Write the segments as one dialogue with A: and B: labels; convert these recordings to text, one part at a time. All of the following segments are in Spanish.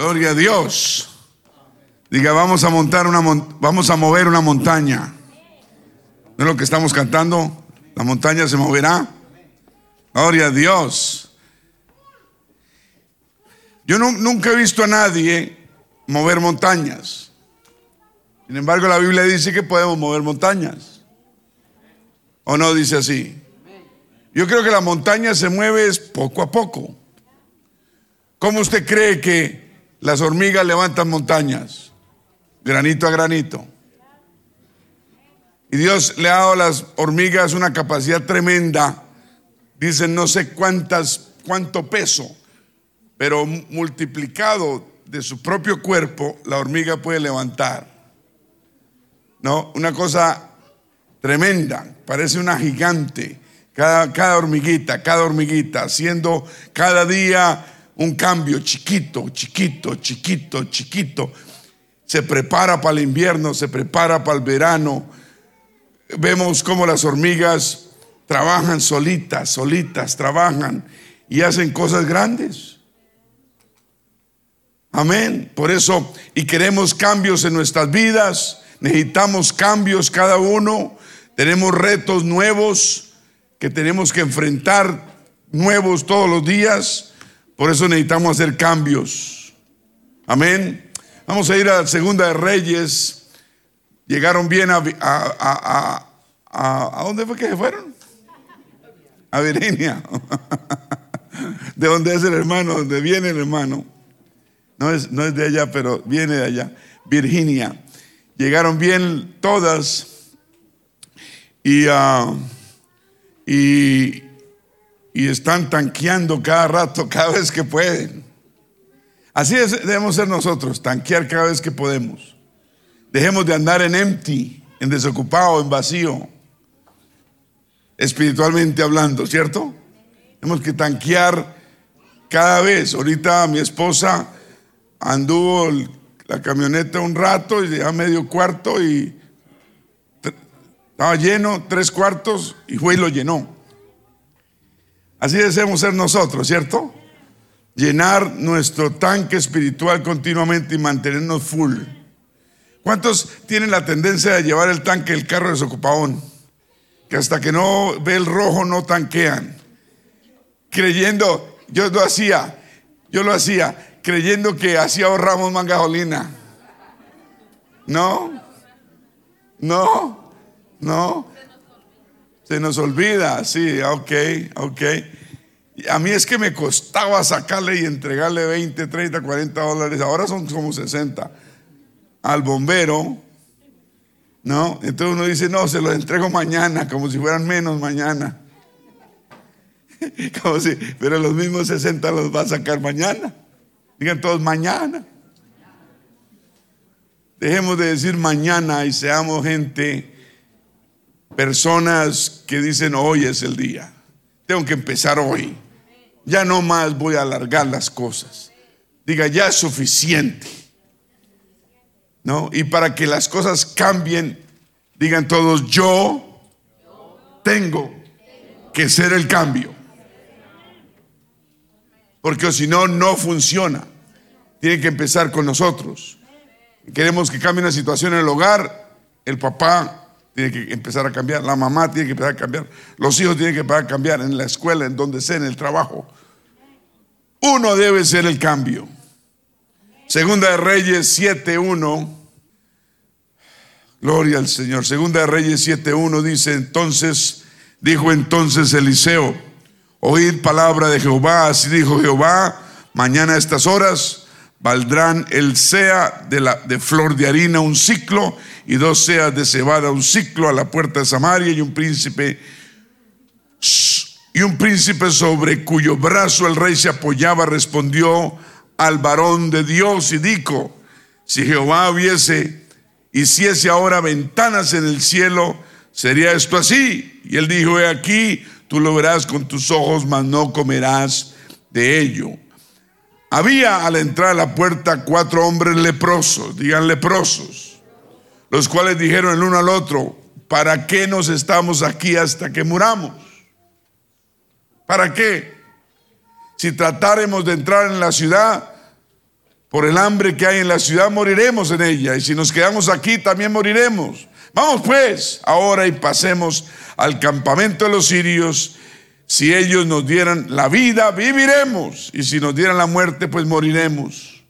A: Gloria a Dios. Diga, vamos a montar una vamos a mover una montaña. ¿No es lo que estamos cantando? La montaña se moverá. Gloria a Dios. Yo nunca he visto a nadie mover montañas. Sin embargo, la Biblia dice que podemos mover montañas. ¿O no dice así? Yo creo que la montaña se mueve poco a poco. ¿Cómo usted cree que las hormigas levantan montañas? Granito a granito. Y Dios le ha dado a las hormigas una capacidad tremenda. Dicen no sé cuántas, cuánto peso, pero multiplicado de su propio cuerpo, la hormiga puede levantar. ¿No? Una cosa tremenda, parece una gigante. Cada, cada hormiguita, cada hormiguita, haciendo cada día un cambio chiquito, chiquito, chiquito, chiquito. Se prepara para el invierno, se prepara para el verano. Vemos cómo las hormigas trabajan solitas, solitas, trabajan y hacen cosas grandes. Amén. Por eso, y queremos cambios en nuestras vidas, necesitamos cambios cada uno, tenemos retos nuevos que tenemos que enfrentar, nuevos todos los días. Por eso necesitamos hacer cambios. Amén. Vamos a ir a Segunda de Reyes. Llegaron bien a, a, a, dónde fue que se fueron? A Virginia. ¿De dónde es el hermano? ¿De dónde viene el hermano? No es, no es de allá, pero viene de allá. Virginia. Llegaron bien todas y, uh, y, y están tanqueando cada rato, cada vez que pueden. Así debemos ser nosotros, tanquear cada vez que podemos. Dejemos de andar en empty, en desocupado, en vacío, espiritualmente hablando, ¿cierto? Tenemos que tanquear cada vez. Ahorita mi esposa anduvo la camioneta un rato y ya medio cuarto y estaba lleno, tres cuartos y fue y lo llenó. Así debemos ser nosotros, ¿cierto? Llenar nuestro tanque espiritual continuamente y mantenernos full. ¿Cuántos tienen la tendencia de llevar el tanque del carro desocupadón? Que hasta que no ve el rojo no tanquean. Creyendo, yo lo hacía, yo lo hacía, creyendo que así ahorramos más gasolina. No, no, no. Se nos olvida, sí, ok, ok. A mí es que me costaba sacarle y entregarle 20, 30, 40 dólares, ahora son como 60 al bombero, ¿no? Entonces uno dice, no, se los entrego mañana, como si fueran menos mañana. como si, pero los mismos 60 los va a sacar mañana. Digan todos mañana. Dejemos de decir mañana y seamos gente Personas que dicen hoy es el día. Tengo que empezar hoy. Ya no más voy a alargar las cosas. Diga, ya es suficiente. ¿No? Y para que las cosas cambien, digan todos, yo tengo que ser el cambio. Porque si no, no funciona. Tiene que empezar con nosotros. Queremos que cambie una situación en el hogar. El papá tiene que empezar a cambiar, la mamá tiene que empezar a cambiar, los hijos tienen que empezar a cambiar en la escuela, en donde sea, en el trabajo. Uno debe ser el cambio. Segunda de Reyes 7.1. Gloria al Señor. Segunda de Reyes 7.1 dice, entonces, dijo entonces Eliseo, oíd palabra de Jehová, así dijo Jehová, mañana a estas horas valdrán el sea de, la, de flor de harina un ciclo y dos seas de cebada un ciclo a la puerta de Samaria y un príncipe y un príncipe sobre cuyo brazo el rey se apoyaba respondió al varón de Dios y dijo, si Jehová hubiese, hiciese ahora ventanas en el cielo, sería esto así. Y él dijo, he aquí, tú lo verás con tus ojos, mas no comerás de ello. Había a la entrada de la puerta cuatro hombres leprosos, digan leprosos, los cuales dijeron el uno al otro, ¿para qué nos estamos aquí hasta que muramos? ¿Para qué? Si tratáramos de entrar en la ciudad, Por el hambre que hay en la ciudad moriremos en ella. Y si nos quedamos aquí también moriremos. Vamos pues ahora y pasemos al campamento de los sirios. Si ellos nos dieran la vida, viviremos. Y si nos dieran la muerte, pues moriremos.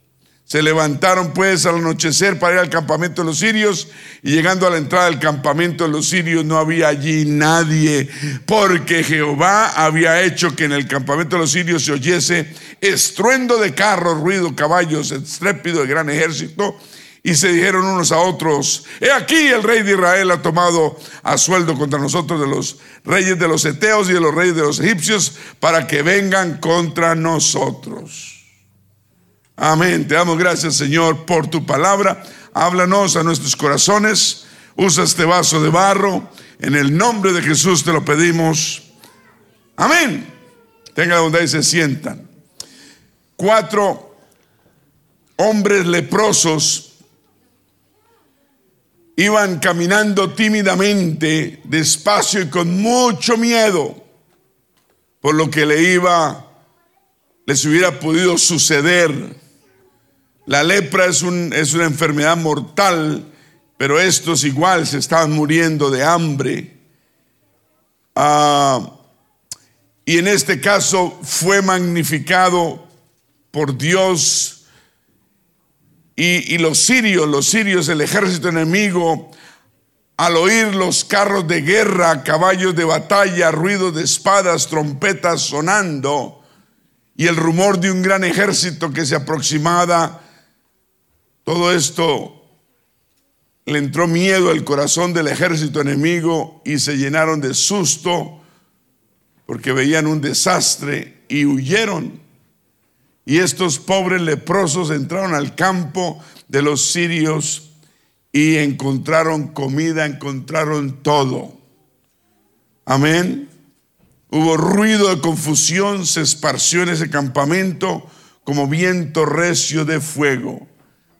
A: Se levantaron pues al anochecer para ir al campamento de los sirios y llegando a la entrada del campamento de los sirios no había allí nadie, porque Jehová había hecho que en el campamento de los sirios se oyese estruendo de carros, ruido, caballos, estrépido de gran ejército. Y se dijeron unos a otros, he aquí el rey de Israel ha tomado a sueldo contra nosotros de los reyes de los eteos y de los reyes de los egipcios para que vengan contra nosotros. Amén. Te damos gracias, Señor, por tu palabra. Háblanos a nuestros corazones. Usa este vaso de barro. En el nombre de Jesús te lo pedimos. Amén. Tenga donde ahí se sientan. Cuatro hombres leprosos iban caminando tímidamente, despacio y con mucho miedo por lo que le iba, les hubiera podido suceder. La lepra es, es una enfermedad mortal, pero estos igual se estaban muriendo de hambre. Ah, y en este caso fue magnificado por Dios y, los sirios, los sirios, el ejército enemigo, al oír los carros de guerra, caballos de batalla, ruido de espadas, trompetas sonando y el rumor de un gran ejército que se aproximaba, todo esto le entró miedo al corazón del ejército enemigo y se llenaron de susto porque veían un desastre y huyeron. Y estos pobres leprosos entraron al campo de los sirios y encontraron comida, encontraron todo. Amén. Hubo ruido de confusión, se esparció en ese campamento como viento recio de fuego.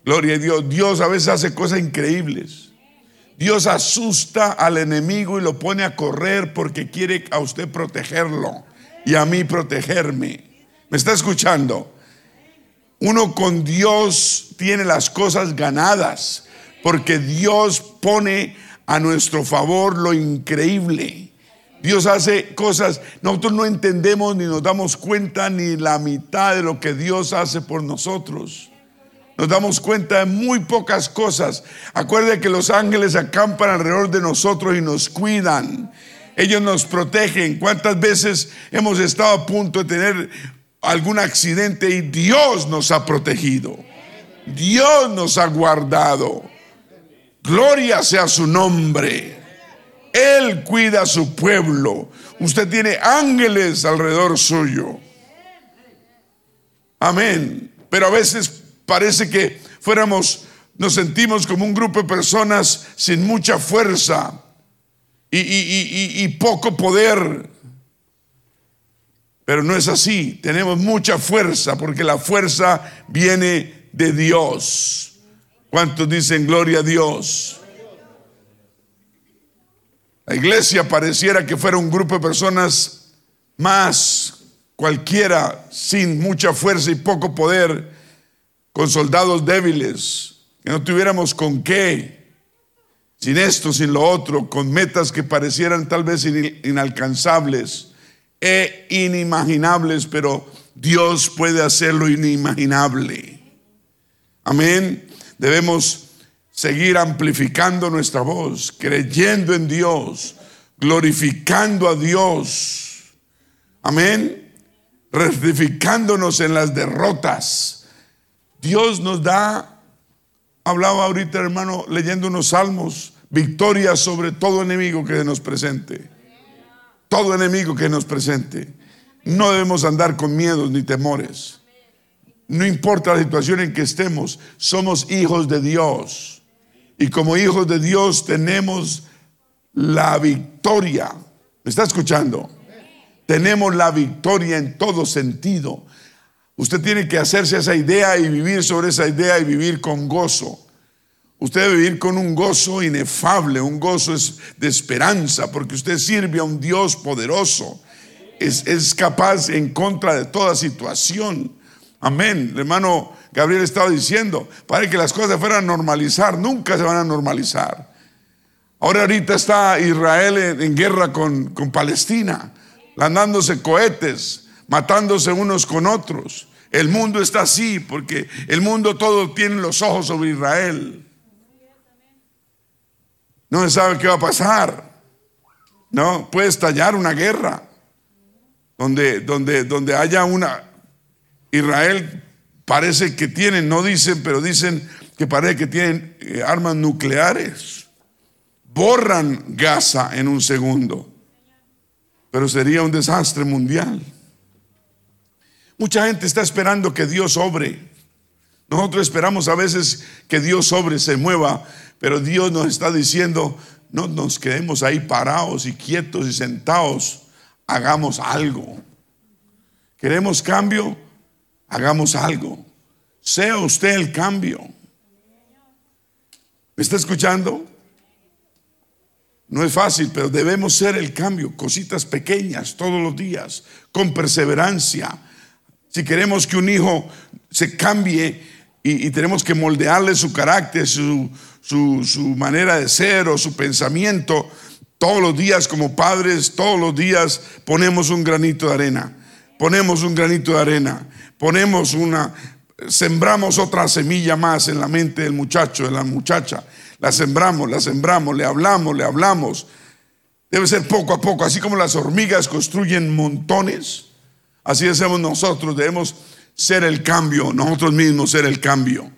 A: Gloria a Dios. Dios a veces hace cosas increíbles. Dios asusta al enemigo y lo pone a correr porque quiere a usted protegerlo y a mí protegerme. ¿Me está escuchando? Uno con Dios tiene las cosas ganadas porque Dios pone a nuestro favor lo increíble. Dios hace cosas, nosotros no entendemos ni nos damos cuenta ni la mitad de lo que Dios hace por nosotros nos damos cuenta de muy pocas cosas. Acuerde que los ángeles acampan alrededor de nosotros y nos cuidan. Ellos nos protegen. ¿Cuántas veces hemos estado a punto de tener algún accidente y Dios nos ha protegido? Dios nos ha guardado. Gloria sea su nombre. Él cuida a su pueblo. Usted tiene ángeles alrededor suyo. Amén. Pero a veces parece que fuéramos, nos sentimos como un grupo de personas sin mucha fuerza y, poco poder. Pero no es así, tenemos mucha fuerza porque la fuerza viene de Dios. ¿Cuántos dicen gloria a Dios? La iglesia pareciera que fuera un grupo de personas más cualquiera sin mucha fuerza y poco poder, con soldados débiles, que no tuviéramos con qué, sin esto, sin lo otro, con metas que parecieran tal vez inalcanzables e inimaginables, pero Dios puede hacerlo inimaginable. Amén. Debemos seguir amplificando nuestra voz, creyendo en Dios, glorificando a Dios. Amén. Rectificándonos en las derrotas Dios nos da, hablaba ahorita hermano leyendo unos salmos, victoria sobre todo enemigo que nos presente. Todo enemigo que nos presente. No debemos andar con miedos ni temores. No importa la situación en que estemos, somos hijos de Dios. Y como hijos de Dios tenemos la victoria. ¿Me está escuchando? Tenemos la victoria en todo sentido. Usted tiene que hacerse esa idea y vivir sobre esa idea y vivir con gozo. Usted debe vivir con un gozo inefable, un gozo de esperanza, porque usted sirve a un Dios poderoso. Es, es capaz en contra de toda situación. Amén. Hermano Gabriel estaba diciendo, para que las cosas fueran a normalizar, nunca se van a normalizar. Ahora ahorita está Israel en, guerra con, con Palestina, landándose cohetes, matándose unos con otros. El mundo está así porque el mundo todo tiene los ojos sobre Israel. No se sabe qué va a pasar. No, puede estallar una guerra donde, donde, donde haya una... Israel parece que tienen, no dicen, pero dicen que parece que tienen eh, armas nucleares. Borran Gaza en un segundo, pero sería un desastre mundial. Mucha gente está esperando que Dios obre. Nosotros esperamos a veces que Dios obre, se mueva, pero Dios nos está diciendo, no nos quedemos ahí parados y quietos y sentados, hagamos algo. ¿Queremos cambio? Hagamos algo. Sea usted el cambio. ¿Me está escuchando? No es fácil, pero debemos ser el cambio, cositas pequeñas todos los días, con perseverancia si queremos que un hijo se cambie y, tenemos que moldearle su carácter, su, manera de ser o su pensamiento, todos los días como padres, todos los días ponemos un granito de arena, ponemos un granito de arena, ponemos una, sembramos otra semilla más en la mente del muchacho, de la muchacha, la sembramos, la sembramos, le hablamos, le hablamos. Debe ser poco a poco, así como las hormigas construyen montones Así hacemos nosotros, debemos ser el cambio, nosotros mismos ser el cambio.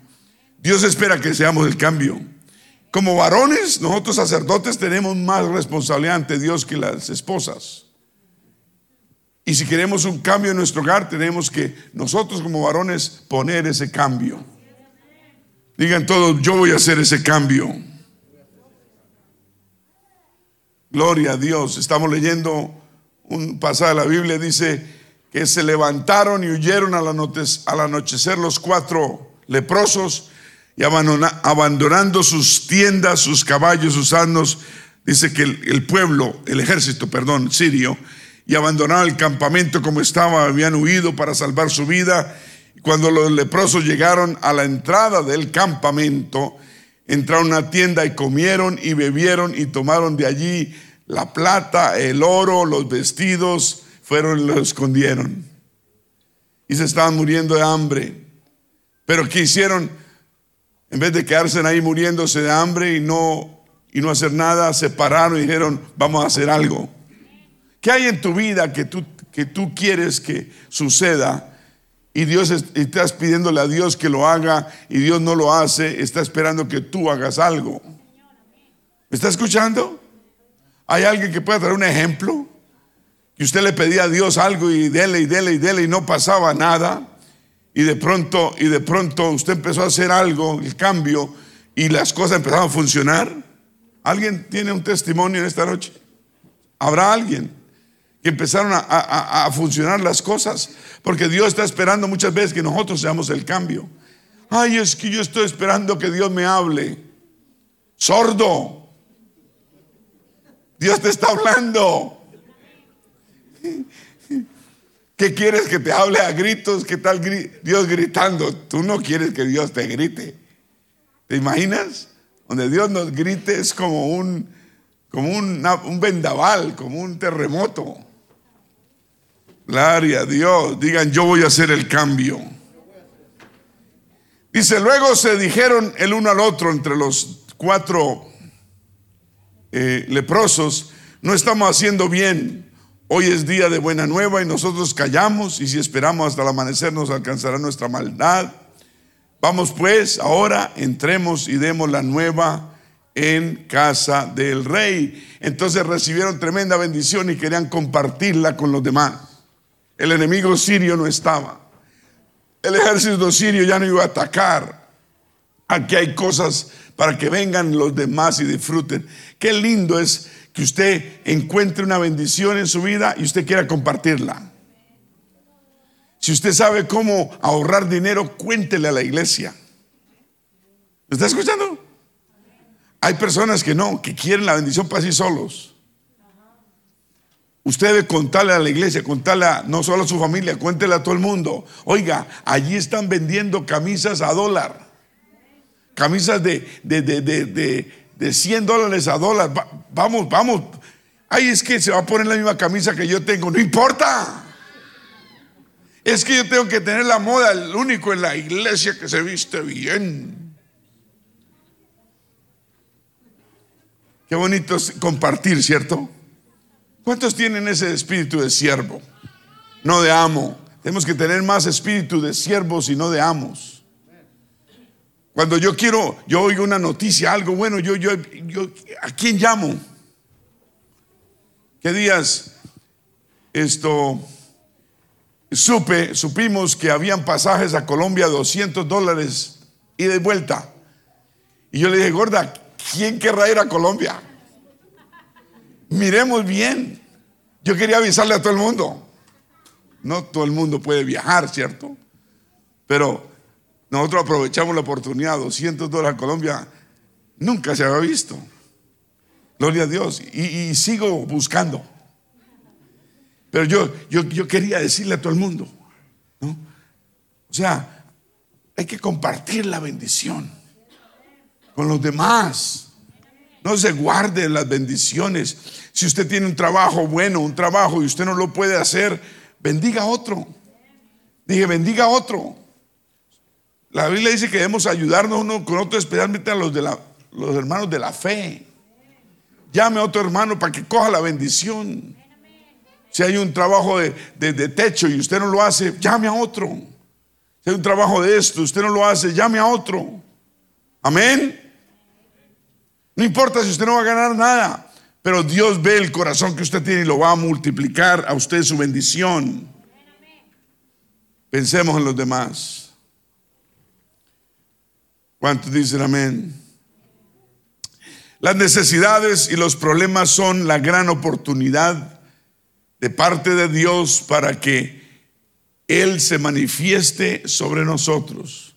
A: Dios espera que seamos el cambio. Como varones, nosotros sacerdotes tenemos más responsabilidad ante Dios que las esposas. Y si queremos un cambio en nuestro hogar, tenemos que nosotros como varones poner ese cambio. Digan todos, yo voy a hacer ese cambio. Gloria a Dios. Estamos leyendo un pasaje de la Biblia, dice, que se levantaron y huyeron al anochecer los cuatro leprosos y abandonando sus tiendas, sus caballos, sus asnos, dice que el, pueblo, el ejército, perdón, sirio, y abandonaron el campamento como estaba, habían huido para salvar su vida. Cuando los leprosos llegaron a la entrada del campamento, entraron a una tienda y comieron y bebieron y tomaron de allí la plata, el oro, los vestidos, fueron y lo escondieron. Y se estaban muriendo de hambre. Pero ¿qué hicieron? En vez de quedarse ahí muriéndose de hambre y no, y no hacer nada, se pararon y dijeron, vamos a hacer algo. ¿Qué hay en tu vida que tú, que tú quieres que suceda? Y Dios estás pidiéndole a Dios que lo haga y Dios no lo hace, está esperando que tú hagas algo. ¿Me está escuchando? ¿Hay alguien que pueda traer un ejemplo? que usted le pedía a Dios algo y dele y dele y dele y no pasaba nada. Y de pronto, y de pronto usted empezó a hacer algo, el cambio, y las cosas empezaron a funcionar. ¿Alguien tiene un testimonio en esta noche? ¿Habrá alguien que empezaron a, a funcionar las cosas? Porque Dios está esperando muchas veces que nosotros seamos el cambio. Ay, es que yo estoy esperando que Dios me hable. Sordo. Dios te está hablando. ¿Qué quieres que te hable a gritos? ¿Qué tal Dios gritando? Tú no quieres que Dios te grite. ¿Te imaginas? Donde Dios nos grite es como un, como un vendaval, como un terremoto. Gloria a Dios. Digan, yo voy a hacer el cambio. Dice, luego se dijeron el uno al otro entre los cuatro eh, leprosos, no estamos haciendo bien Hoy es día de buena nueva y nosotros callamos y si esperamos hasta el amanecer nos alcanzará nuestra maldad. Vamos pues, ahora entremos y demos la nueva en casa del rey. Entonces recibieron tremenda bendición y querían compartirla con los demás. El enemigo sirio no estaba. El ejército sirio ya no iba a atacar. Aquí hay cosas para que vengan los demás y disfruten. Qué lindo es que usted encuentre una bendición en su vida y usted quiera compartirla. Si usted sabe cómo ahorrar dinero, cuéntele a la iglesia. ¿Me está escuchando? Hay personas que no, que quieren la bendición para sí solos. Usted debe contarle a la iglesia, contarle a, no solo a su familia, cuéntele a todo el mundo. Oiga, allí están vendiendo camisas a dólar. Camisas de, de, de, de 100 dólares a dólar. vamos, vamos. Ay, es que se va a poner la misma camisa que yo tengo. No importa. Es que yo tengo que tener la moda, el único en la iglesia que se viste bien. Qué bonito es compartir, ¿cierto? ¿Cuántos tienen ese espíritu de siervo? No de amo. Tenemos que tener más espíritu de siervos y no de amos. Cuando yo quiero, yo oigo una noticia, algo bueno, yo, yo, yo, ¿a quién llamo? ¿Qué días esto supe, supimos que habían pasajes a Colombia 200 dólares y de vuelta? Y yo le dije, gorda, ¿quién querrá ir a Colombia? Miremos bien. Yo quería avisarle a todo el mundo. No todo el mundo puede viajar, ¿cierto? Pero nosotros aprovechamos la oportunidad, 200 dólares a Colombia, nunca se había visto. Gloria a Dios. Y, sigo buscando. Pero yo, yo, yo, quería decirle a todo el mundo, ¿no? O sea, hay que compartir la bendición con los demás. No se guarde las bendiciones. Si usted tiene un trabajo bueno, un trabajo y usted no lo puede hacer, bendiga a otro. Dije, bendiga a otro. La Biblia dice que debemos ayudarnos uno con otro, especialmente a los, de los hermanos de la fe. Llame a otro hermano para que coja la bendición. Si hay un trabajo de, de, techo y usted no lo hace, llame a otro. Si hay un trabajo de esto, usted no lo hace, llame a otro. Amén. No importa si usted no va a ganar nada, pero Dios ve el corazón que usted tiene y lo va a multiplicar a usted su bendición. Pensemos en los demás. ¿Cuántos dicen amén? Las necesidades y los problemas son la gran oportunidad de parte de Dios para que Él se manifieste sobre nosotros.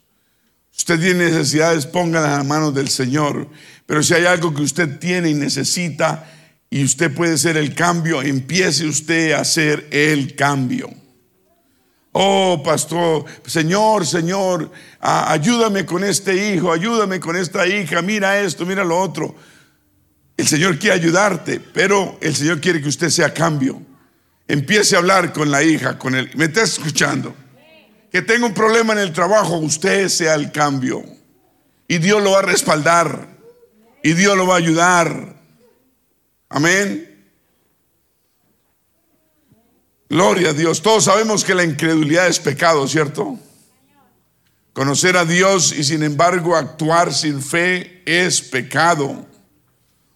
A: Usted tiene necesidades, pónganlas en las manos del Señor. Pero si hay algo que usted tiene y necesita y usted puede ser el cambio, empiece usted a hacer el cambio. Oh, pastor, Señor, Señor, ayúdame con este hijo, ayúdame con esta hija, mira esto, mira lo otro. El Señor quiere ayudarte, pero el Señor quiere que usted sea cambio. Empiece a hablar con la hija, con él. ¿Me está escuchando? Que tenga un problema en el trabajo, usted sea el cambio. Y Dios lo va a respaldar. Y Dios lo va a ayudar. Amén. Gloria a Dios. Todos sabemos que la incredulidad es pecado, ¿cierto? Conocer a Dios y sin embargo actuar sin fe es pecado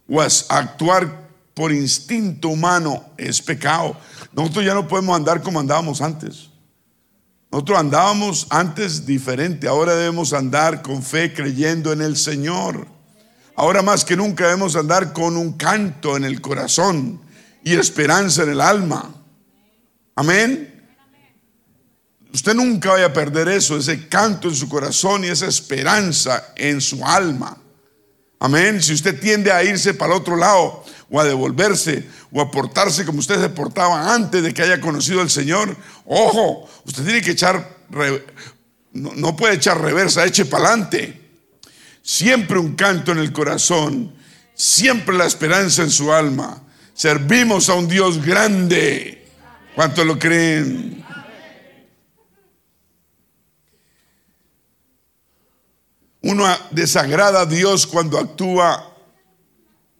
A: o actuar por instinto humano es pecado. Nosotros ya no podemos andar como andábamos antes. Nosotros andábamos antes diferente, ahora debemos andar con fe creyendo en el Señor. Ahora más que nunca debemos andar con un canto en el corazón y esperanza en el alma. Amén. Usted nunca vaya a perder eso, ese canto en su corazón y esa esperanza en su alma. Amén. Si usted tiende a irse para el otro lado o a devolverse o a portarse como usted se portaba antes de que haya conocido al Señor, ojo, usted tiene que echar, no, puede echar reversa, eche para adelante. Siempre un canto en el corazón, siempre la esperanza en su alma. Servimos a un Dios grande. ¿Cuánto lo creen? Uno desagrada a Dios cuando actúa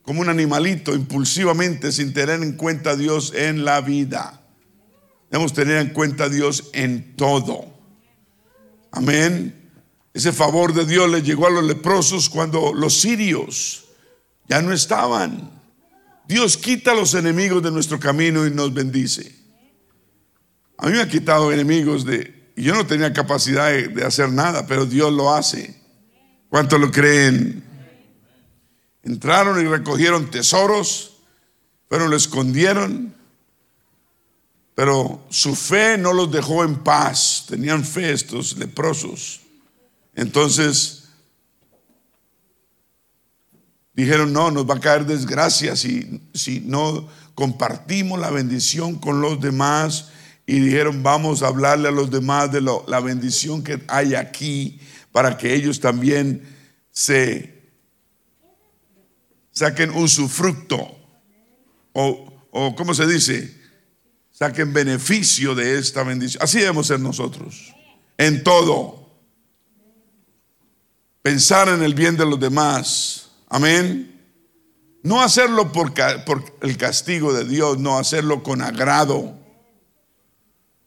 A: como un animalito impulsivamente sin tener en cuenta a Dios en la vida. Debemos tener en cuenta a Dios en todo. Amén. Ese favor de Dios le llegó a los leprosos cuando los sirios ya no estaban. Dios quita a los enemigos de nuestro camino y nos bendice. A mí me ha quitado enemigos de... Yo no tenía capacidad de, hacer nada, pero Dios lo hace. ¿Cuánto lo creen? Entraron y recogieron tesoros, pero lo escondieron. Pero su fe no los dejó en paz. Tenían fe estos leprosos. Entonces, dijeron, no, nos va a caer desgracia si, si no compartimos la bendición con los demás. Y dijeron, vamos a hablarle a los demás de la bendición que hay aquí para que ellos también se saquen usufructo o, o ¿cómo se dice? Saquen beneficio de esta bendición. Así debemos ser nosotros, en todo. Pensar en el bien de los demás. Amén. No hacerlo por, por el castigo de Dios, no hacerlo con agrado.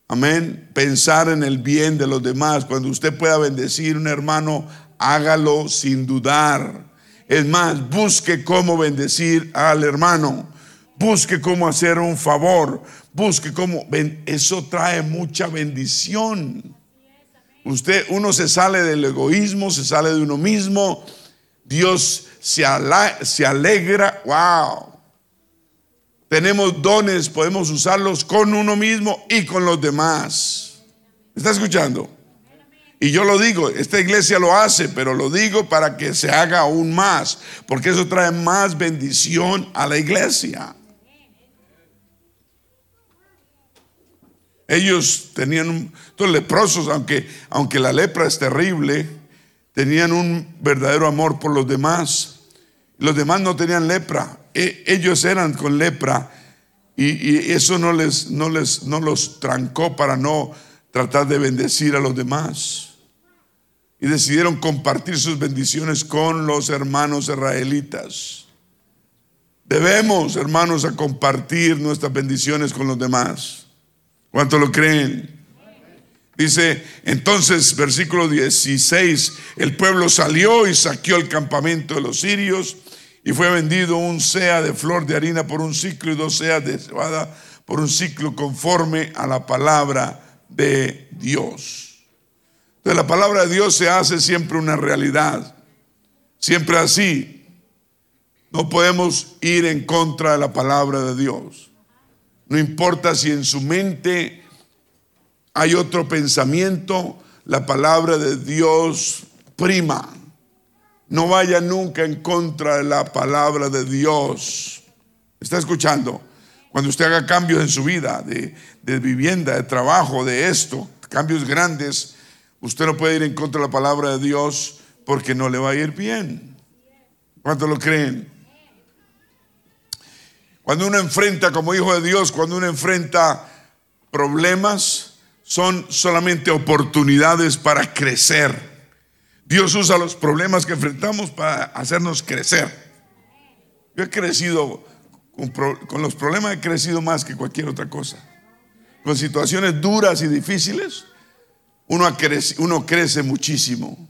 A: Amén. Pensar en el bien de los demás. Cuando usted pueda bendecir a un hermano, hágalo sin dudar. Es más, busque cómo bendecir al hermano. Busque cómo hacer un favor. Busque cómo. Eso trae mucha bendición. Usted, uno se sale del egoísmo, se sale de uno mismo. Dios se, se alegra. Wow. Tenemos dones, podemos usarlos con uno mismo y con los demás. ¿Está escuchando? Y yo lo digo, esta iglesia lo hace, pero lo digo para que se haga aún más, porque eso trae más bendición a la iglesia. Ellos tenían, estos leprosos, aunque, aunque la lepra es terrible, tenían un verdadero amor por los demás. Los demás no tenían lepra, e, ellos eran con lepra y, eso no les, no les no los trancó para no tratar de bendecir a los demás. Y decidieron compartir sus bendiciones con los hermanos israelitas. Debemos, hermanos, a compartir nuestras bendiciones con los demás. ¿Cuánto lo creen? Dice, entonces, versículo 16, el pueblo salió y saqueó el campamento de los sirios y fue vendido un sea de flor de harina por un ciclo y dos seas de cebada por un ciclo conforme a la palabra de Dios. Entonces la palabra de Dios se hace siempre una realidad, siempre así. No podemos ir en contra de la palabra de Dios. No importa si en su mente hay otro pensamiento, la palabra de Dios prima. No vaya nunca en contra de la palabra de Dios. ¿Está escuchando? Cuando usted haga cambios en su vida, de, de, vivienda, de trabajo, de esto, cambios grandes, usted no puede ir en contra de la palabra de Dios porque no le va a ir bien. ¿Cuántos lo creen? Cuando uno enfrenta como hijo de Dios, cuando uno enfrenta problemas, son solamente oportunidades para crecer. Dios usa los problemas que enfrentamos para hacernos crecer. Yo he crecido, con, los problemas he crecido más que cualquier otra cosa. Con situaciones duras y difíciles, uno, crece, muchísimo.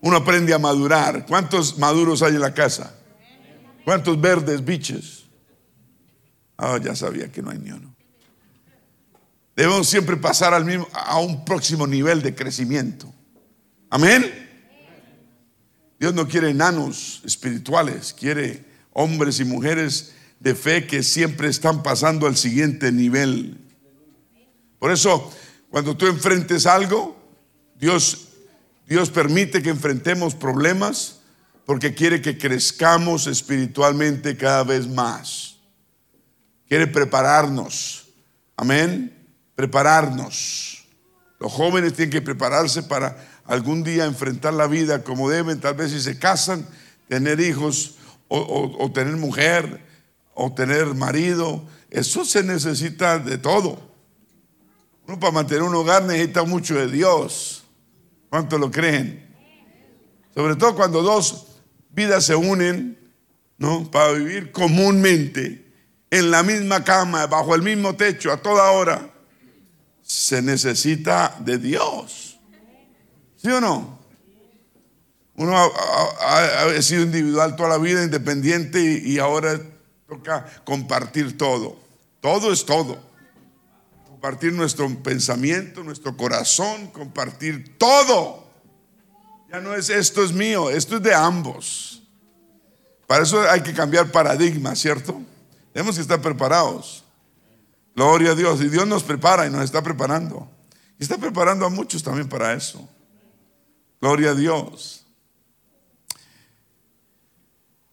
A: Uno aprende a madurar. ¿Cuántos maduros hay en la casa? ¿Cuántos verdes biches? Ah, ya sabía que no hay ni uno. Debemos siempre pasar al mismo, a un próximo nivel de crecimiento. Amén. Dios no quiere enanos espirituales, quiere hombres y mujeres de fe que siempre están pasando al siguiente nivel. Por eso, cuando tú enfrentes algo, Dios, Dios permite que enfrentemos problemas porque quiere que crezcamos espiritualmente cada vez más quiere prepararnos. Amén. Prepararnos. Los jóvenes tienen que prepararse para algún día enfrentar la vida como deben, tal vez si se casan, tener hijos o, tener mujer o tener marido. Eso se necesita de todo. Uno para mantener un hogar necesita mucho de Dios. ¿Cuánto lo creen? Sobre todo cuando dos vidas se unen, ¿no? Para vivir comúnmente en la misma cama, bajo el mismo techo, a toda hora, se necesita de Dios. ¿Sí o no? Uno ha, sido individual toda la vida, independiente, y, y ahora toca compartir todo. Todo es todo. Compartir nuestro pensamiento, nuestro corazón, compartir todo. Ya no es esto es mío, esto es de ambos. Para eso hay que cambiar paradigma, ¿cierto? Tenemos que estar preparados. Gloria a Dios. Y Dios nos prepara y nos está preparando. Y está preparando a muchos también para eso. Gloria a Dios.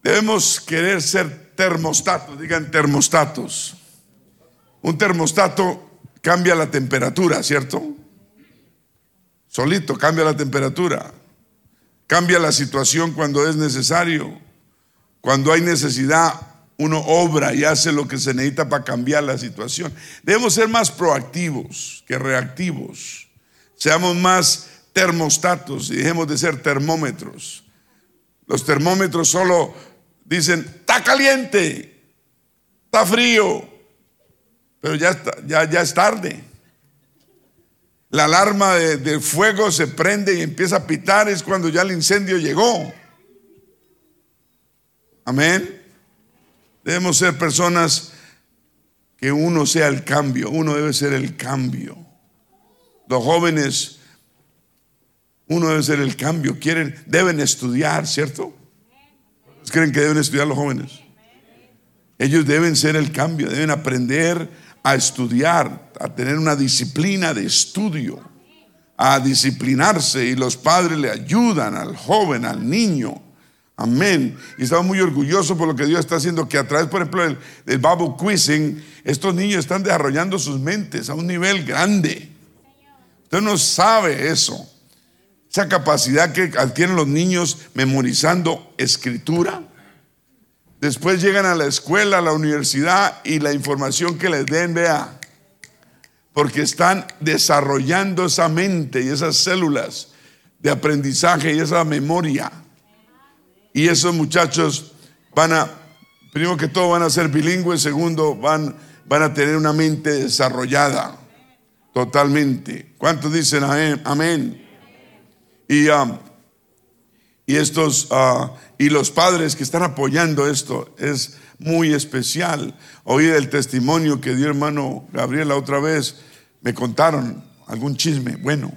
A: Debemos querer ser termostatos, digan termostatos. Un termostato cambia la temperatura, ¿cierto? Solito cambia la temperatura. Cambia la situación cuando es necesario. Cuando hay necesidad, uno obra y hace lo que se necesita para cambiar la situación. Debemos ser más proactivos que reactivos. Seamos más termostatos y dejemos de ser termómetros. Los termómetros solo dicen, está caliente, está frío, pero ya, ya, ya es tarde. La alarma de, fuego se prende y empieza a pitar, es cuando ya el incendio llegó. Amén. Debemos ser personas que uno sea el cambio, uno debe ser el cambio. Los jóvenes, uno debe ser el cambio, quieren, deben estudiar, ¿cierto? ¿Creen que deben estudiar los jóvenes? Ellos deben ser el cambio, deben aprender a estudiar, a tener una disciplina de estudio, a disciplinarse y los padres le ayudan al joven, al niño. Amén. Y estamos muy orgullosos por lo que Dios está haciendo, que a través, por ejemplo, del, Bible Quizzing, estos niños están desarrollando sus mentes a un nivel grande. Usted no sabe eso. Esa capacidad que adquieren los niños memorizando escritura, Después llegan a la escuela, a la universidad y la información que les den, vea, porque están desarrollando esa mente y esas células de aprendizaje y esa memoria. Y esos muchachos van a, primero que todo, van a ser bilingües, segundo, van, van a tener una mente desarrollada totalmente. ¿Cuántos dicen amén? Y, um, y estos... Uh, y los padres que están apoyando esto es muy especial. Oí el testimonio que dio hermano Gabriel la otra vez. Me contaron algún chisme bueno.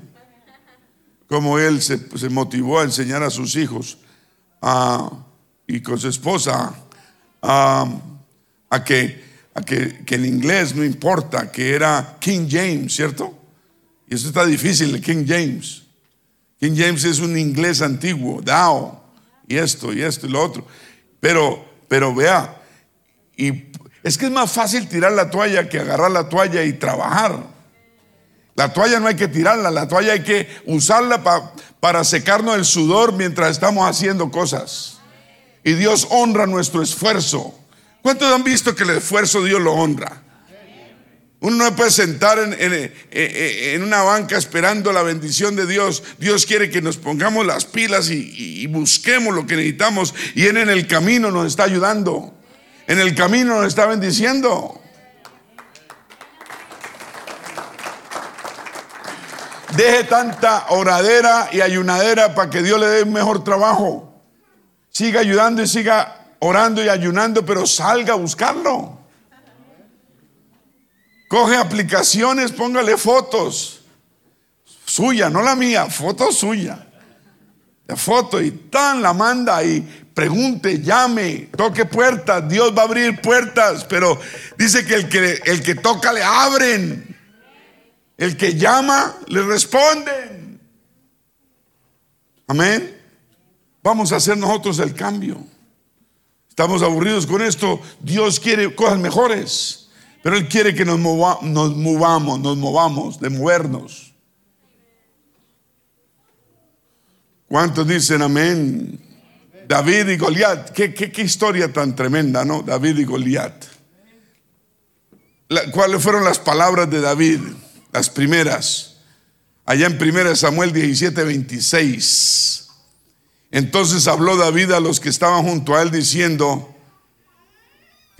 A: Cómo él se, motivó a enseñar a sus hijos y con su esposa a, que, a que, que, el inglés no importa, que era King James, ¿cierto? Y eso está difícil, King James. King James es un inglés antiguo, Dao y esto y esto y lo otro. Pero, pero vea, y es que es más fácil tirar la toalla que agarrar la toalla y trabajar. La toalla no hay que tirarla, la toalla hay que usarla para secarnos el sudor mientras estamos haciendo cosas. Y Dios honra nuestro esfuerzo. ¿Cuántos han visto que el esfuerzo Dios lo honra? Uno no puede sentar en, una banca esperando la bendición de Dios. Dios quiere que nos pongamos las pilas y, busquemos lo que necesitamos. Y Él en el camino nos está ayudando. En el camino nos está bendiciendo. Deje tanta oradera y ayunadera para que Dios le dé un mejor trabajo. Siga ayudando y siga orando y ayunando, pero salga a buscarlo. Coge aplicaciones, póngale fotos. Suya, no la mía, foto suya. La foto y tan la manda y pregunte, llame, toque puertas. Dios va a abrir puertas, pero dice que el que, el que toca le abren. El que llama le responden. Amén. Vamos a hacer nosotros el cambio. Estamos aburridos con esto. Dios quiere cosas mejores. Pero Él quiere que nos, nos movamos, nos movamos, de movernos. ¿Cuántos dicen amén? David y Goliat, ¿Qué, qué, historia tan tremenda, ¿no? David y Goliat. ¿Cuáles fueron las palabras de David? Las primeras. Allá en 1 Samuel 17, 26. Entonces habló David a los que estaban junto a él diciendo,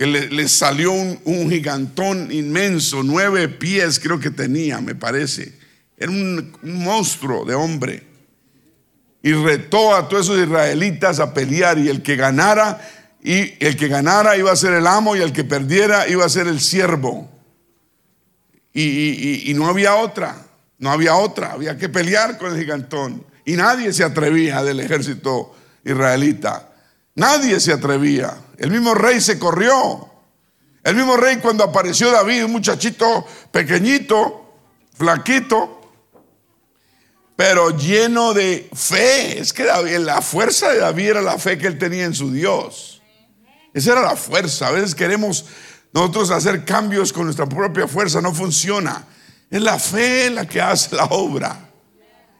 A: que le, salió un, gigantón inmenso, nueve pies creo que tenía, me parece. Era un, monstruo de hombre. Y retó a todos esos israelitas a pelear y el que ganara, y el que ganara iba a ser el amo y el que perdiera iba a ser el siervo. Y, y no había otra, no había otra, había que pelear con el gigantón. Y nadie se atrevía del ejército israelita. Nadie se atrevía. El mismo rey se corrió. El mismo rey cuando apareció David, un muchachito pequeñito, flaquito, pero lleno de fe. Es que la fuerza de David era la fe que él tenía en su Dios. Esa era la fuerza. A veces queremos nosotros hacer cambios con nuestra propia fuerza, no funciona. Es la fe la que hace la obra.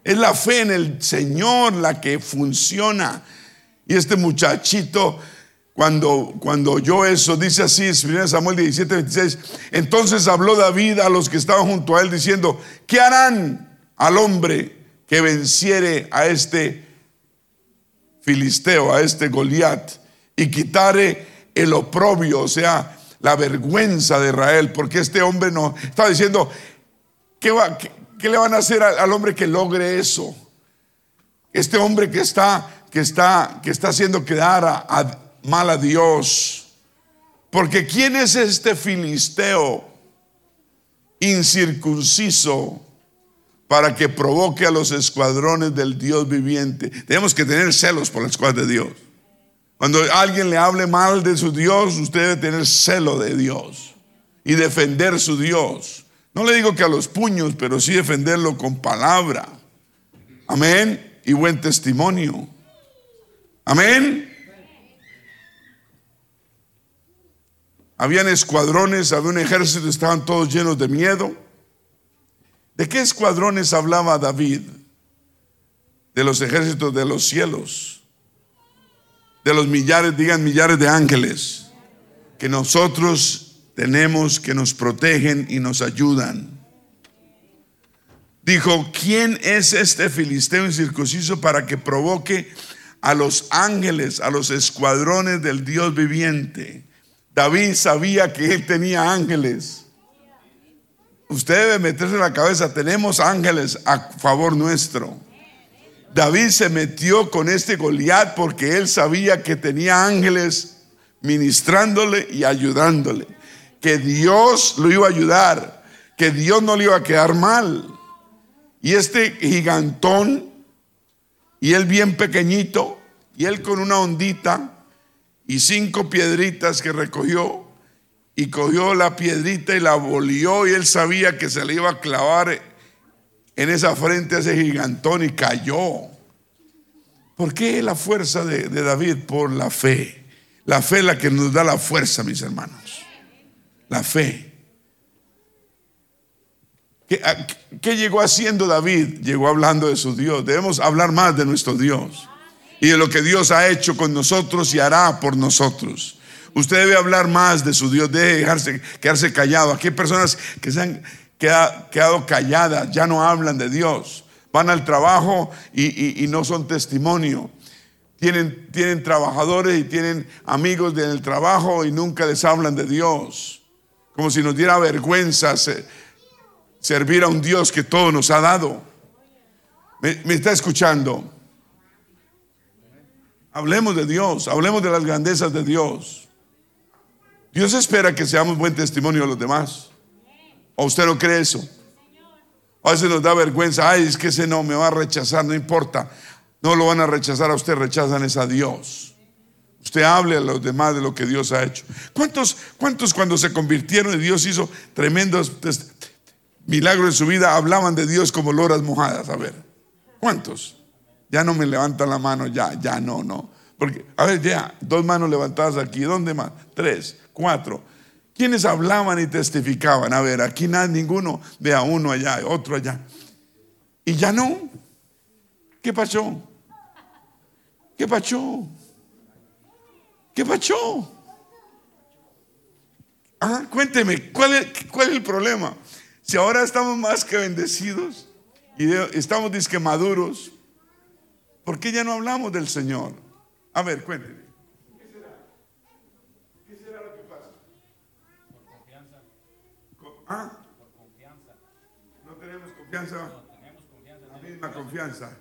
A: Es la fe en el Señor la que funciona. Y este muchachito, cuando, cuando oyó eso, dice así, 1 Samuel 17, 26, entonces habló David a los que estaban junto a él diciendo, ¿qué harán al hombre que venciere a este filisteo, a este Goliat, y quitare el oprobio, o sea, la vergüenza de Israel, porque este hombre no, estaba diciendo, ¿qué, le van a hacer al, hombre que logre eso? Este hombre que está, que está, que está haciendo quedar a, mal a Dios. Porque ¿quién es este filisteo incircunciso para que provoque a los escuadrones del Dios viviente? Tenemos que tener celos por las cosas de Dios. Cuando alguien le hable mal de su Dios, usted debe tener celo de Dios y defender su Dios. No le digo que a los puños, pero sí defenderlo con palabra. Amén. Y buen testimonio. Amén. Habían escuadrones, había un ejército, estaban todos llenos de miedo. ¿De qué escuadrones hablaba David? De los ejércitos de los cielos de los millares, digan millares de ángeles, que nosotros tenemos que nos protegen y nos ayudan. Dijo, ¿quién es este filisteo incircunciso para que provoque a los ángeles, a los escuadrones del Dios viviente? David sabía que él tenía ángeles. Usted debe meterse en la cabeza, tenemos ángeles a favor nuestro. David se metió con este Goliat porque él sabía que tenía ángeles ministrándole y ayudándole, que Dios lo iba a ayudar, que Dios no le iba a quedar mal. Y este gigantón, y él bien pequeñito, y él con una ondita y cinco piedritas que recogió, y cogió la piedrita y la volvió, y él sabía que se le iba a clavar en esa frente a ese gigantón y cayó. ¿Por qué la fuerza de, David? Por la fe. La fe es la que nos da la fuerza, mis hermanos. La fe. ¿Qué, llegó haciendo David? Llegó hablando de su Dios. Debemos hablar más de nuestro Dios y de lo que Dios ha hecho con nosotros y hará por nosotros. Usted debe hablar más de su Dios, debe dejarse, quedarse callado. Aquí hay personas que se han quedado calladas, ya no hablan de Dios. Van al trabajo y, no son testimonio. Tienen, tienen, trabajadores y tienen amigos en el trabajo y nunca les hablan de Dios. Como si nos diera vergüenza servir a un Dios que todo nos ha dado. ¿Me, me está escuchando? Hablemos de Dios, hablemos de las grandezas de Dios. Dios espera que seamos buen testimonio a los demás. ¿O usted no cree eso? A veces nos da vergüenza, ay, es que ese no me va a rechazar, no importa. No lo van a rechazar a usted, rechazan es a Dios. Usted hable a los demás de lo que Dios ha hecho. ¿Cuántos, cuántos cuando se convirtieron y Dios hizo tremendos milagros en su vida hablaban de Dios como loras mojadas? A ver, ¿cuántos? Ya no me levantan la mano, ya, ya no, no. Porque, a ver, ya, dos manos levantadas aquí, ¿dónde más? Tres, cuatro. ¿Quiénes hablaban y testificaban? A ver, aquí nada, ninguno, vea uno allá, otro allá. Y ya no. ¿Qué pasó? ¿Qué pasó? ¿Qué pasó? Ah, cuénteme, ¿cuál es, ¿cuál es el problema? Si ahora estamos más que bendecidos y estamos disque maduros, ¿por qué ya no hablamos del Señor? A ver, cuénteme. ¿Ah? confianza. No tenemos confianza. No, tenemos confianza. La misma confianza.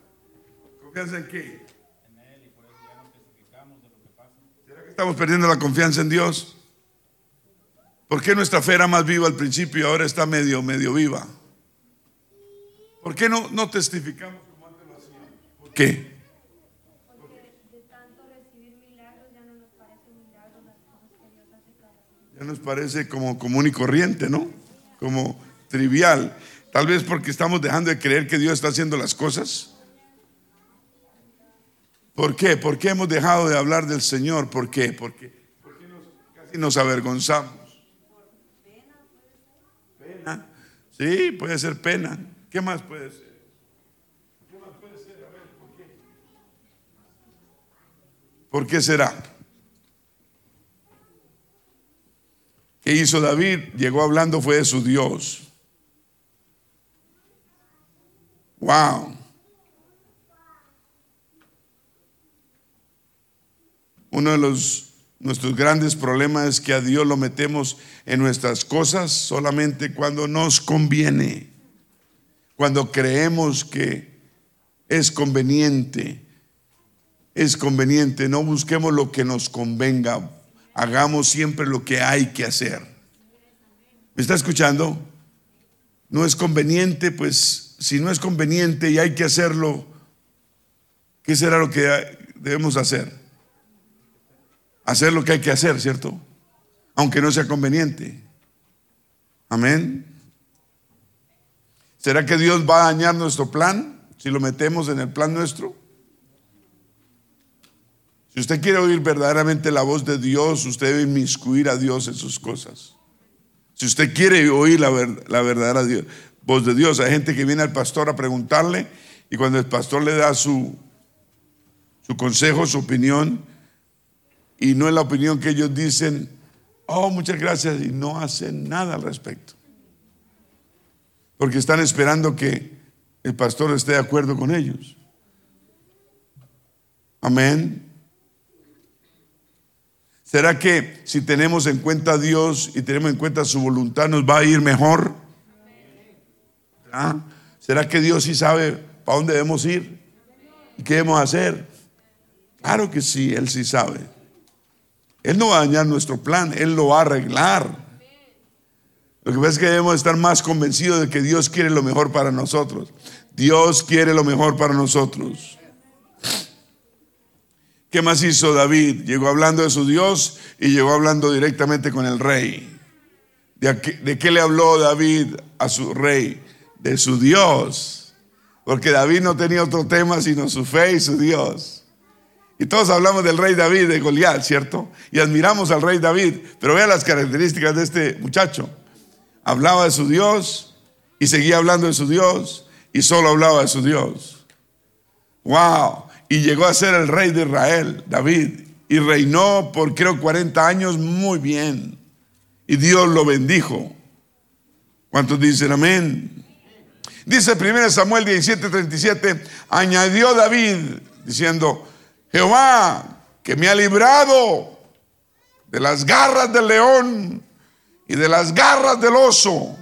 A: ¿Confianza en qué? En Él y por eso ya no testificamos de lo que pasa. ¿Será que estamos perdiendo la confianza en Dios? ¿Por qué nuestra fe era más viva al principio y ahora está medio, medio viva? ¿Por qué no, no testificamos como antes lo hacíamos? ¿Por qué? Nos parece como común y corriente, ¿no? como trivial. Tal vez porque estamos dejando de creer que Dios está haciendo las cosas. ¿Por qué? ¿Por qué hemos dejado de hablar del Señor? ¿Por qué? Porque, porque casi nos avergonzamos. Pena. Sí, puede ser pena. ¿Qué más puede ser? ¿Qué más puede ser? A ver, ¿por qué? ¿Por qué será? ¿Qué hizo David? Llegó hablando, fue de su Dios. Wow. Uno de los nuestros grandes problemas es que a Dios lo metemos en nuestras cosas solamente cuando nos conviene, cuando creemos que es conveniente. Es conveniente, no busquemos lo que nos convenga, hagamos siempre lo que hay que hacer. ¿Me está escuchando? No es conveniente, pues si no es conveniente y hay que hacerlo, ¿qué será lo que debemos hacer? Hacer lo que hay que hacer, ¿cierto? Aunque no sea conveniente. Amén. ¿Será que Dios va a dañar nuestro plan si lo metemos en el plan nuestro? Si usted quiere oír verdaderamente la voz de Dios, usted debe inmiscuir a Dios en sus cosas. Si usted quiere oír la, la verdadera voz de Dios, hay gente que viene al pastor a preguntarle y cuando el pastor le da su, su consejo, su opinión, y no es la opinión que ellos dicen, oh, muchas gracias, y no hacen nada al respecto. Porque están esperando que el pastor esté de acuerdo con ellos. Amén. ¿Será que si tenemos en cuenta a Dios y tenemos en cuenta su voluntad nos va a ir mejor? ¿Será que Dios sí sabe para dónde debemos ir? ¿Y qué debemos hacer? Claro que sí, Él sí sabe. Él no va a dañar nuestro plan, Él lo va a arreglar. Lo que pasa es que debemos estar más convencidos de que Dios quiere lo mejor para nosotros. Dios quiere lo mejor para nosotros. ¿Qué más hizo David? Llegó hablando de su Dios y llegó hablando directamente con el rey. ¿De qué, le habló David a su rey? De su Dios. Porque David no tenía otro tema sino su fe y su Dios. Y todos hablamos del rey David, de Goliat, ¿cierto? Y admiramos al rey David. Pero vea las características de este muchacho. Hablaba de su Dios y seguía hablando de su Dios y solo hablaba de su Dios. ¡Wow! Y llegó a ser el rey de Israel, David, y reinó por creo 40 años muy bien. Y Dios lo bendijo. ¿Cuántos dicen amén? Dice 1 Samuel 17:37, añadió David diciendo, Jehová, que me ha librado de las garras del león y de las garras del oso,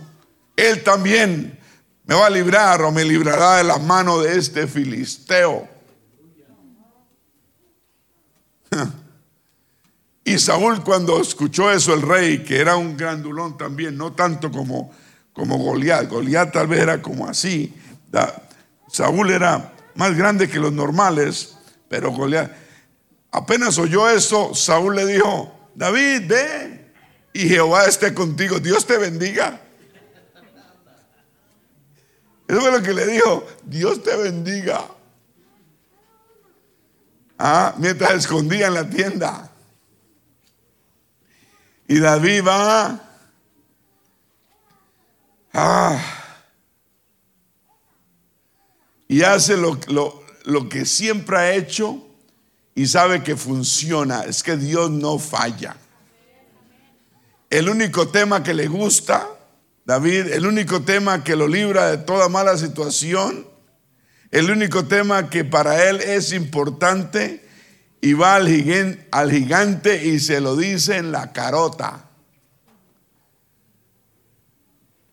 A: él también me va a librar o me librará de la mano de este filisteo. Y Saúl cuando escuchó eso, el rey, que era un grandulón también, no tanto como, como Goliat, Goliat tal vez era como así, Saúl era más grande que los normales, pero Goliat, apenas oyó eso, Saúl le dijo, David, ve y Jehová esté contigo, Dios te bendiga. Eso fue lo que le dijo, Dios te bendiga. Ah, mientras escondía en la tienda. Y David va. Ah, y hace lo, lo que siempre ha hecho y sabe que funciona. Es que Dios no falla. El único tema que le gusta, David, el único tema que lo libra de toda mala situación el único tema que para él es importante y va al gigante, y se lo dice en la carota.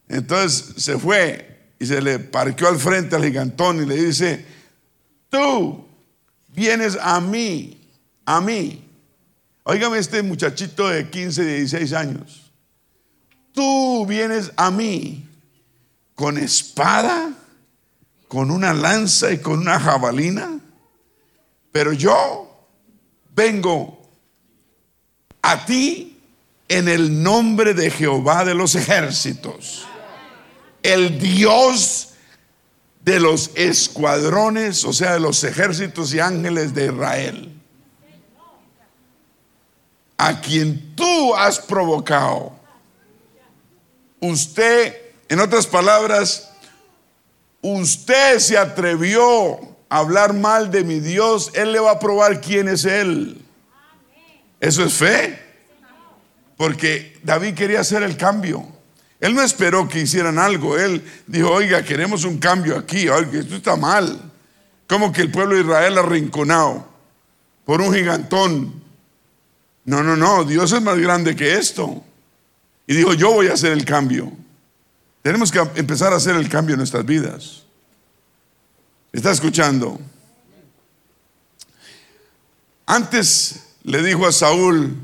A: Entonces se fue y se le parqueó al frente al gigantón y le dice, tú vienes a mí, a mí. Óigame este muchachito de 15, 16 años. Tú vienes a mí con espada con una lanza y con una jabalina, pero yo vengo a ti en el nombre de Jehová de los ejércitos, el Dios de los escuadrones, o sea, de los ejércitos y ángeles de Israel. a quien tú has provocado. Usted, en otras palabras, usted se atrevió a hablar mal de mi Dios, Él le va a probar quién es Él. Eso es fe. Porque David quería hacer el cambio. Él no esperó que hicieran algo. Él dijo, oiga, queremos un cambio aquí. Oiga, esto está mal. Como que el pueblo de Israel arrinconado por un gigantón. No, no, no. Dios es más grande que esto. Y dijo, yo voy a hacer el cambio. Tenemos que empezar a hacer el cambio en nuestras vidas. ¿Está escuchando? Antes le dijo a Saúl,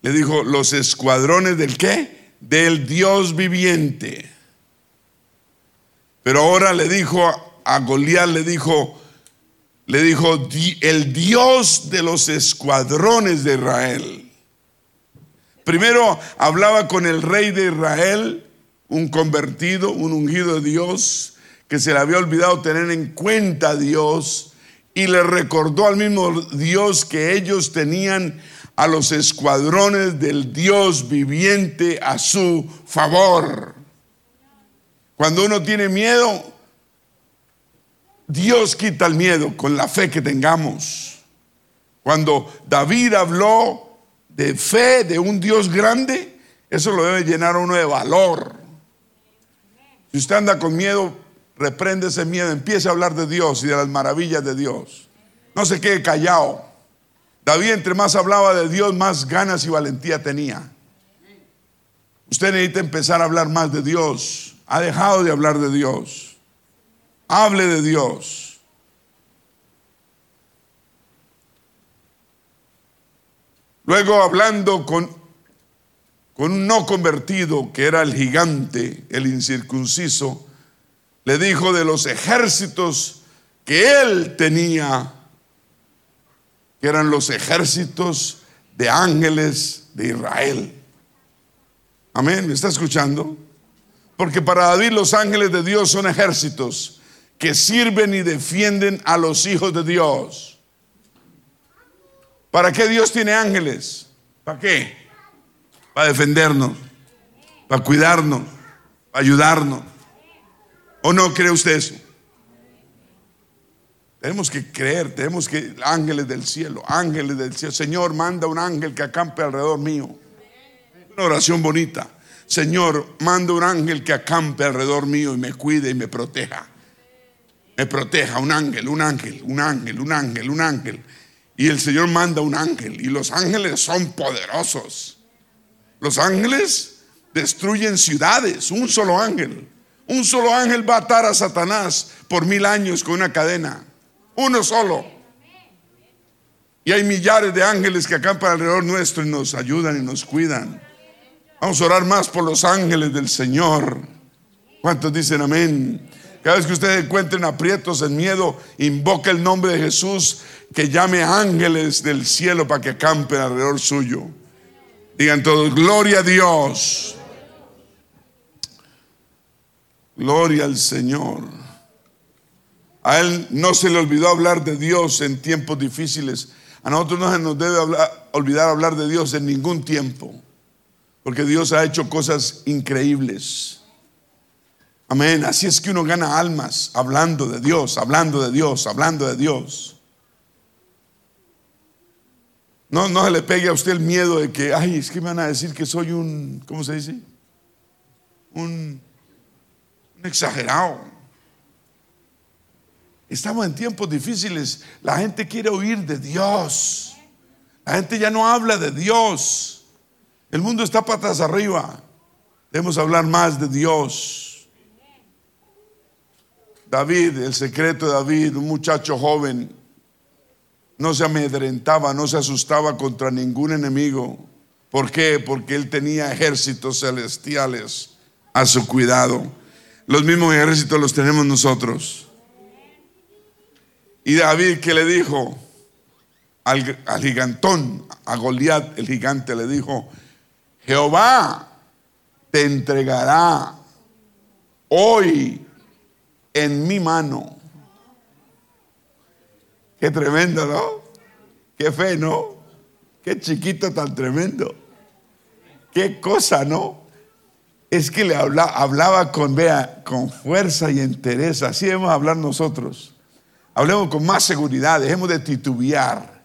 A: le dijo, los escuadrones del qué? Del Dios viviente. Pero ahora le dijo a Goliat, le dijo, le dijo, el Dios de los escuadrones de Israel. Primero hablaba con el rey de Israel, un convertido, un ungido de Dios, que se le había olvidado tener en cuenta a Dios y le recordó al mismo Dios que ellos tenían a los escuadrones del Dios viviente a su favor. Cuando uno tiene miedo, Dios quita el miedo con la fe que tengamos. Cuando David habló de fe de un Dios grande, eso lo debe llenar a uno de valor. Si usted anda con miedo, reprende ese miedo, empiece a hablar de Dios y de las maravillas de Dios. No se quede callado. David entre más hablaba de Dios, más ganas y valentía tenía. Usted necesita empezar a hablar más de Dios. Ha dejado de hablar de Dios. Hable de Dios. Luego hablando con, con un no convertido, que era el gigante, el incircunciso, le dijo de los ejércitos que él tenía que eran los ejércitos de ángeles de Israel. Amén, ¿me está escuchando? Porque para David los ángeles de Dios son ejércitos que sirven y defienden a los hijos de Dios. ¿Para qué Dios tiene ángeles? ¿Para qué? Para defendernos, para cuidarnos, para ayudarnos. ¿O no cree usted eso? Tenemos que creer, tenemos que, ángeles del cielo, ángeles del cielo. Señor, manda un ángel que acampe alrededor mío. Una oración bonita. Señor, manda un ángel que acampe alrededor mío y me cuide y me proteja. Me proteja, un ángel, un ángel, un ángel, un ángel, un ángel. Y el Señor manda un ángel. Y los ángeles son poderosos. Los ángeles destruyen ciudades. Un solo ángel. Un solo ángel va a atar a Satanás por mil años con una cadena. Uno solo. Y hay millares de ángeles que acampan alrededor nuestro y nos ayudan y nos cuidan. Vamos a orar más por los ángeles del Señor. ¿Cuántos dicen amén? Cada vez que ustedes encuentren aprietos en miedo, invoca el nombre de Jesús, que llame ángeles del cielo para que acampen alrededor suyo. Digan todos, gloria a Dios. Gloria al Señor. A él no se le olvidó hablar de Dios en tiempos difíciles. A nosotros no se nos debe olvidar hablar de Dios en ningún tiempo. Porque Dios ha hecho cosas increíbles. Amén. Así es que uno gana almas hablando de Dios, hablando de Dios, hablando de Dios. No, no se le pegue a usted el miedo de que, ay, es que me van a decir que soy un, ¿cómo se dice? Un, exagerado. Estamos en tiempos difíciles. La gente quiere oír de Dios. La gente ya no habla de Dios. El mundo está patas arriba. Debemos hablar más de Dios. David, el secreto de David, un muchacho joven, no se amedrentaba, no se asustaba contra ningún enemigo. ¿Por qué? Porque él tenía ejércitos celestiales a su cuidado. Los mismos ejércitos los tenemos nosotros. Y David que le dijo al, gigantón, a Goliat, el gigante le dijo, Jehová te entregará hoy en mi mano. Qué tremendo, ¿no? Qué fe, ¿no? Qué chiquito tan tremendo. Qué cosa, ¿no? Es que le hablaba con, vea, con fuerza y entereza. Así debemos hablar nosotros. Hablemos con más seguridad, dejemos de titubear.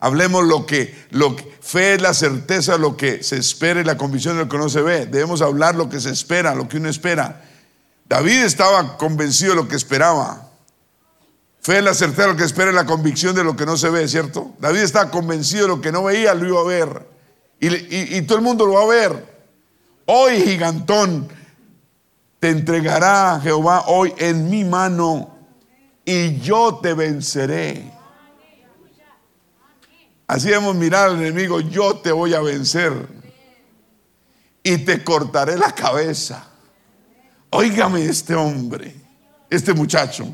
A: Hablemos lo que, lo que, fe es la certeza lo que se espera y la convicción de lo que no se ve. Debemos hablar lo que se espera, lo que uno espera. David estaba convencido de lo que esperaba. Fe es la certeza que espera y la convicción de lo que no se ve, ¿cierto? David estaba convencido de lo que no veía, lo iba a ver. Y, y todo el mundo lo va a ver. Hoy, gigantón, te entregará Jehová hoy en mi mano y yo te venceré. Así hemos mirado al enemigo, yo te voy a vencer y te cortaré la cabeza. Óigame este hombre, este muchacho.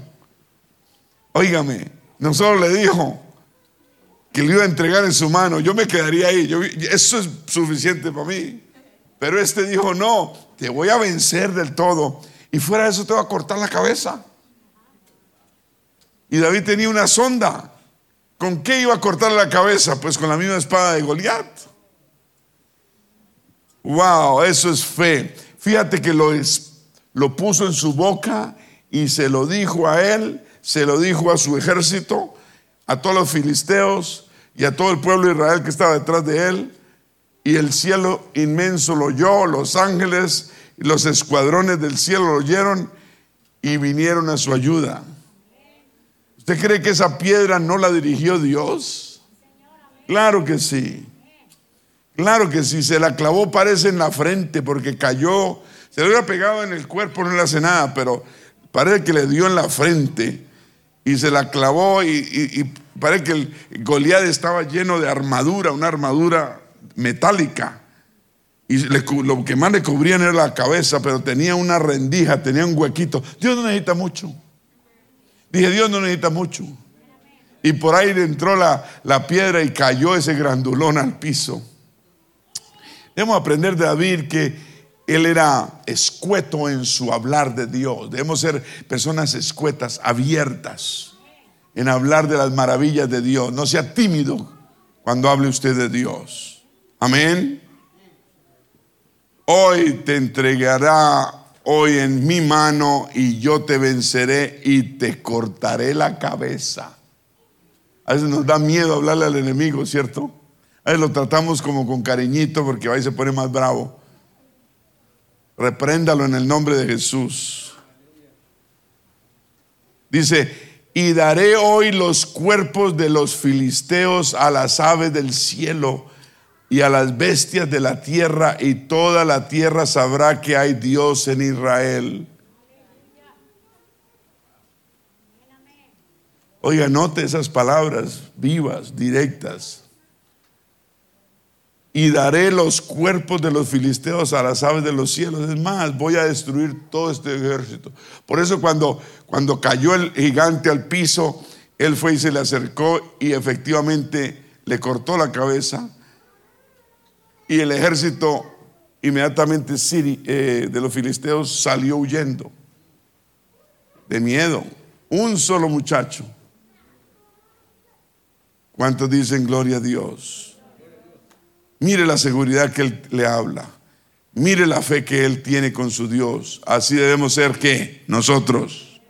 A: Óigame, no solo le dijo que le iba a entregar en su mano, yo me quedaría ahí, eso es suficiente para mí. Pero este dijo, no, te voy a vencer del todo y fuera de eso te voy a cortar la cabeza. Y David tenía una sonda. ¿Con qué iba a cortar la cabeza? Pues con la misma espada de Goliat. Wow, eso es fe. Fíjate que lo, lo puso en su boca y se lo dijo a él, se lo dijo a su ejército, a todos los filisteos y a todo el pueblo de Israel que estaba detrás de él. Y el cielo inmenso lo oyó, los ángeles y los escuadrones del cielo lo oyeron y vinieron a su ayuda. ¿Usted cree que esa piedra no la dirigió Dios? Claro que sí. Claro que sí. Se la clavó, parece en la frente porque cayó. Se le hubiera pegado en el cuerpo, no le hace nada, pero parece que le dio en la frente y se la clavó y, parece que el Goliat estaba lleno de armadura, una armadura metálica. Y lo que más le cubrían era la cabeza, pero tenía una rendija, tenía un huequito. Dios no necesita mucho. Dije, Dios no necesita mucho. Y por ahí entró la, la piedra y cayó ese grandulón al piso. Debemos aprender de David que él era escueto en su hablar de Dios. Debemos ser personas escuetas, abiertas en hablar de las maravillas de Dios. No sea tímido cuando hable usted de Dios. Amén. Hoy te entregará hoy en mi mano y yo te venceré y te cortaré la cabeza. A veces nos da miedo hablarle al enemigo, ¿cierto? A veces lo tratamos como con cariñito porque ahí se pone más bravo. Repréndalo en el nombre de Jesús. Dice, y daré hoy los cuerpos de los filisteos a las aves del cielo y a las bestias de la tierra, y toda la tierra sabrá que hay Dios en Israel. Oiga, note esas palabras vivas, directas. Y daré los cuerpos de los filisteos a las aves de los cielos. Es más, voy a destruir todo este ejército. Por eso cuando, cuando cayó el gigante al piso, él fue y se le acercó y efectivamente le cortó la cabeza y el ejército inmediatamente eh, de los filisteos salió huyendo de miedo. Un solo muchacho. ¿Cuántos dicen gloria a Dios? Mire la seguridad que él le habla. Mire la fe que él tiene con su Dios. Así debemos ser que nosotros.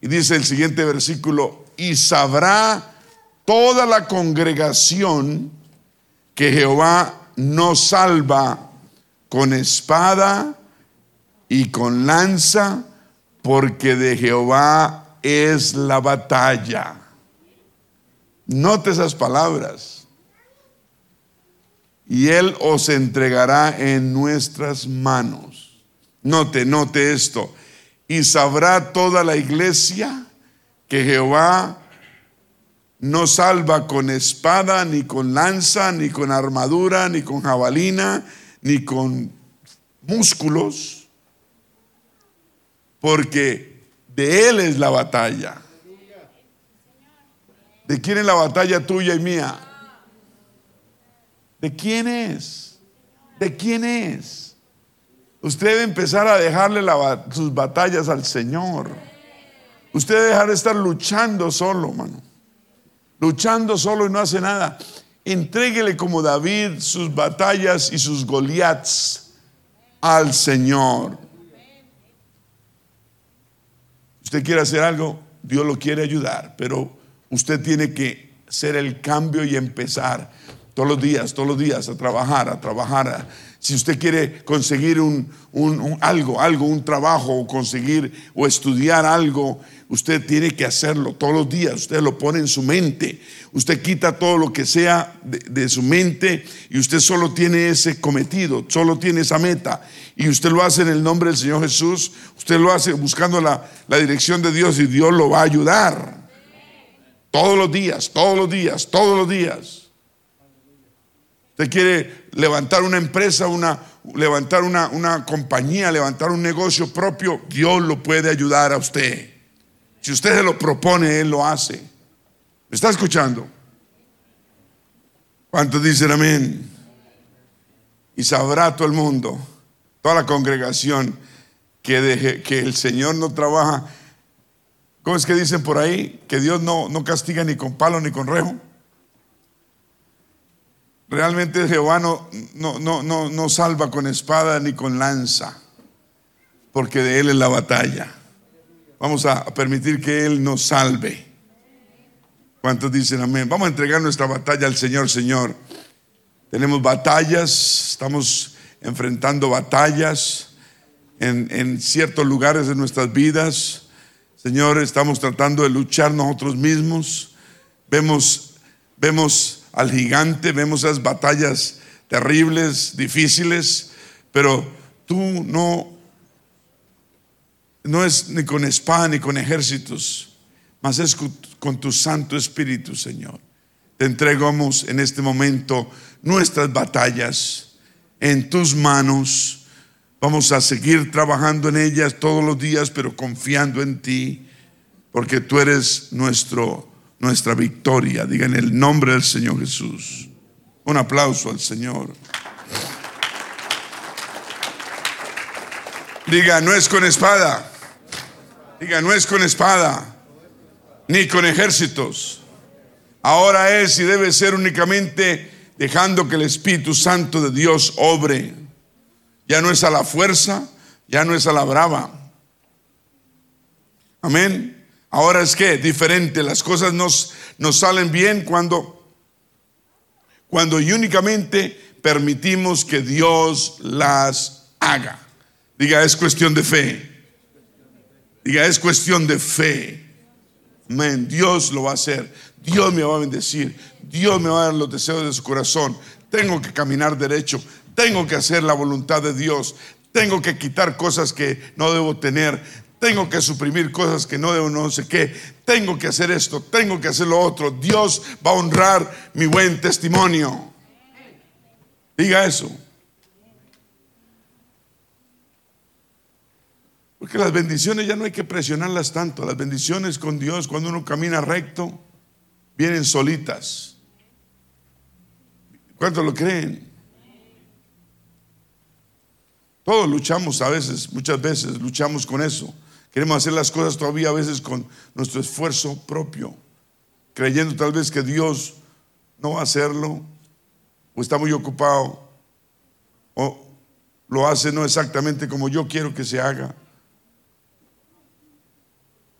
A: Y dice el siguiente versículo, y sabrá toda la congregación que Jehová no salva con espada y con lanza, porque de Jehová es la batalla. Note esas palabras. Y Él os entregará en nuestras manos. Note, note esto. Y sabrá toda la iglesia que Jehová no salva con espada, ni con lanza, ni con armadura, ni con jabalina, ni con músculos, porque de Él es la batalla. ¿De quién es la batalla tuya y mía? ¿De quién es? ¿De quién es? Usted debe empezar a dejarle sus batallas al Señor. Usted debe dejar de estar luchando solo, mano. luchando solo y no hace nada. Entréguele como David sus batallas y sus Goliaths al Señor. Usted quiere hacer algo, Dios lo quiere ayudar, pero usted tiene que ser el cambio y empezar todos los días, todos los días a trabajar, a trabajar. si usted quiere conseguir un, algo, algo, un trabajo, o conseguir o estudiar algo, usted tiene que hacerlo todos los días. Usted lo pone en su mente. Usted quita todo lo que sea de, su mente y usted solo tiene ese cometido, solo tiene esa meta. Y usted lo hace en el nombre del Señor Jesús. Usted lo hace buscando la, la dirección de Dios y Dios lo va a ayudar. Todos los días, todos los días, todos los días. Usted quiere levantar una empresa, una, levantar una, una compañía, levantar un negocio propio, Dios lo puede ayudar a usted. Si usted se lo propone, Él lo hace. ¿Me está escuchando? ¿Cuántos dicen amén? Y sabrá todo el mundo, toda la congregación, que, que el Señor no trabaja. ¿Cómo es que dicen por ahí? Que Dios no, no castiga ni con palo ni con rejo. Realmente Jehová no, no, no, no, salva con espada ni con lanza, porque de Él es la batalla. Vamos a permitir que Él nos salve. ¿Cuántos dicen amén? Vamos a entregar nuestra batalla al Señor, Señor. Tenemos batallas, estamos enfrentando batallas en, en ciertos lugares de nuestras vidas. Señor, estamos tratando de luchar nosotros mismos. Vemos, vemos al gigante, vemos esas batallas terribles, difíciles, pero tú no, no es ni con espada ni con ejércitos, mas es con tu Santo Espíritu, Señor. Te entregamos en este momento nuestras batallas en tus manos. Vamos a seguir trabajando en ellas todos los días, pero confiando en ti, porque tú eres nuestro nuestra victoria. Diga en el nombre del Señor Jesús. Un aplauso al Señor. Diga, no es con espada. Diga, no es con espada, ni con ejércitos. Ahora es y debe ser únicamente dejando que el Espíritu Santo de Dios obre. Ya no es a la fuerza, ya no es a la brava. Amén. Ahora es que diferente, las cosas nos, salen bien cuando, cuando únicamente permitimos que Dios las haga. Diga, es cuestión de fe. Diga, es cuestión de fe. Amén. Dios lo va a hacer. Dios me va a bendecir. Dios me va a dar los deseos de su corazón. Tengo que caminar derecho. Tengo que hacer la voluntad de Dios. Tengo que quitar cosas que no debo tener tengo que suprimir cosas que no debo, no sé qué, tengo que hacer esto, tengo que hacer lo otro. Dios va a honrar mi buen testimonio. Diga eso. Porque las bendiciones ya no hay que presionarlas tanto. Las bendiciones con Dios, cuando uno camina recto, vienen solitas. ¿Cuántos lo creen? Todos luchamos a veces, muchas veces luchamos con eso. Queremos hacer las cosas todavía a veces con nuestro esfuerzo propio, creyendo tal vez que Dios no va a hacerlo, o está muy ocupado, o lo hace no exactamente como yo quiero que se haga.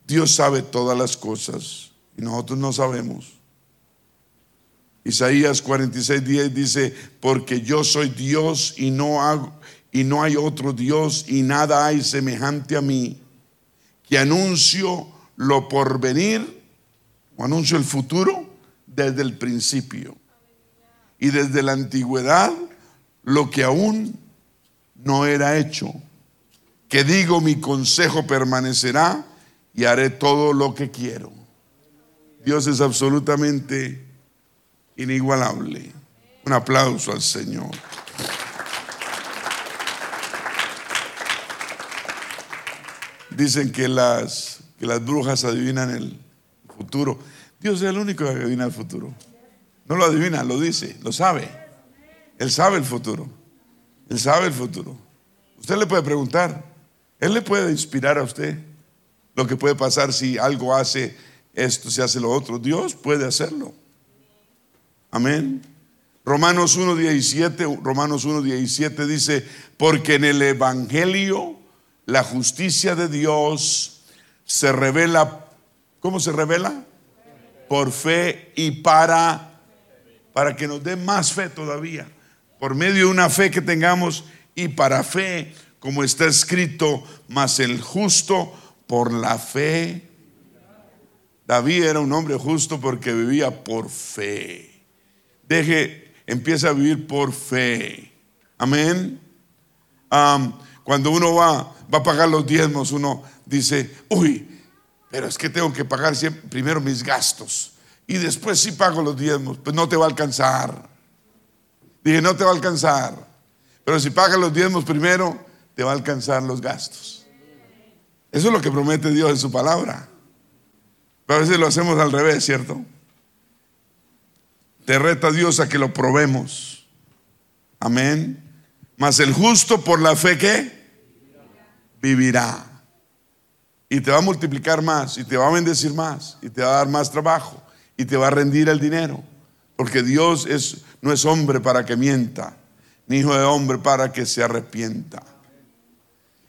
A: Dios sabe todas las cosas y nosotros no sabemos. Isaías 46, 10 dice, porque yo soy Dios y no hago, y no hay otro Dios y nada hay semejante a mí que anuncio lo por venir, o anuncio el futuro desde el principio. Y desde la antigüedad lo que aún no era hecho. Que digo mi consejo permanecerá y haré todo lo que quiero. Dios es absolutamente inigualable. Un aplauso al Señor. Dicen que las, que las brujas adivinan el futuro. Dios es el único que adivina el futuro. No lo adivina, lo dice, lo sabe. Él sabe el futuro. Él sabe el futuro. Usted le puede preguntar. Él le puede inspirar a usted lo que puede pasar si algo hace esto, se hace lo otro. Dios puede hacerlo. Amén. Romanos 1.17, Romanos 1.17 dice, porque en el Evangelio la justicia de Dios se revela, ¿cómo se revela? Por fe y para, para que nos dé más fe todavía, por medio de una fe que tengamos y para fe, como está escrito, mas el justo por la fe. David era un hombre justo porque vivía por fe. Deje empieza a vivir por fe. Amén. cuando uno va, va a pagar los diezmos, uno dice, uy, pero es que tengo que pagar primero mis gastos y después sí pago los diezmos, pues no te va a alcanzar. Dije, no te va a alcanzar. Pero si pagas los diezmos primero, te va a alcanzar los gastos. Eso es lo que promete Dios en su palabra. Pero a veces lo hacemos al revés, ¿cierto? Te reta Dios a que lo probemos. Amén. Mas el justo por la fe que vivirá. Y te va a multiplicar más, y te va a bendecir más, y te va a dar más trabajo, y te va a rendir el dinero. Porque Dios es, no es hombre para que mienta, ni hijo de hombre para que se arrepienta.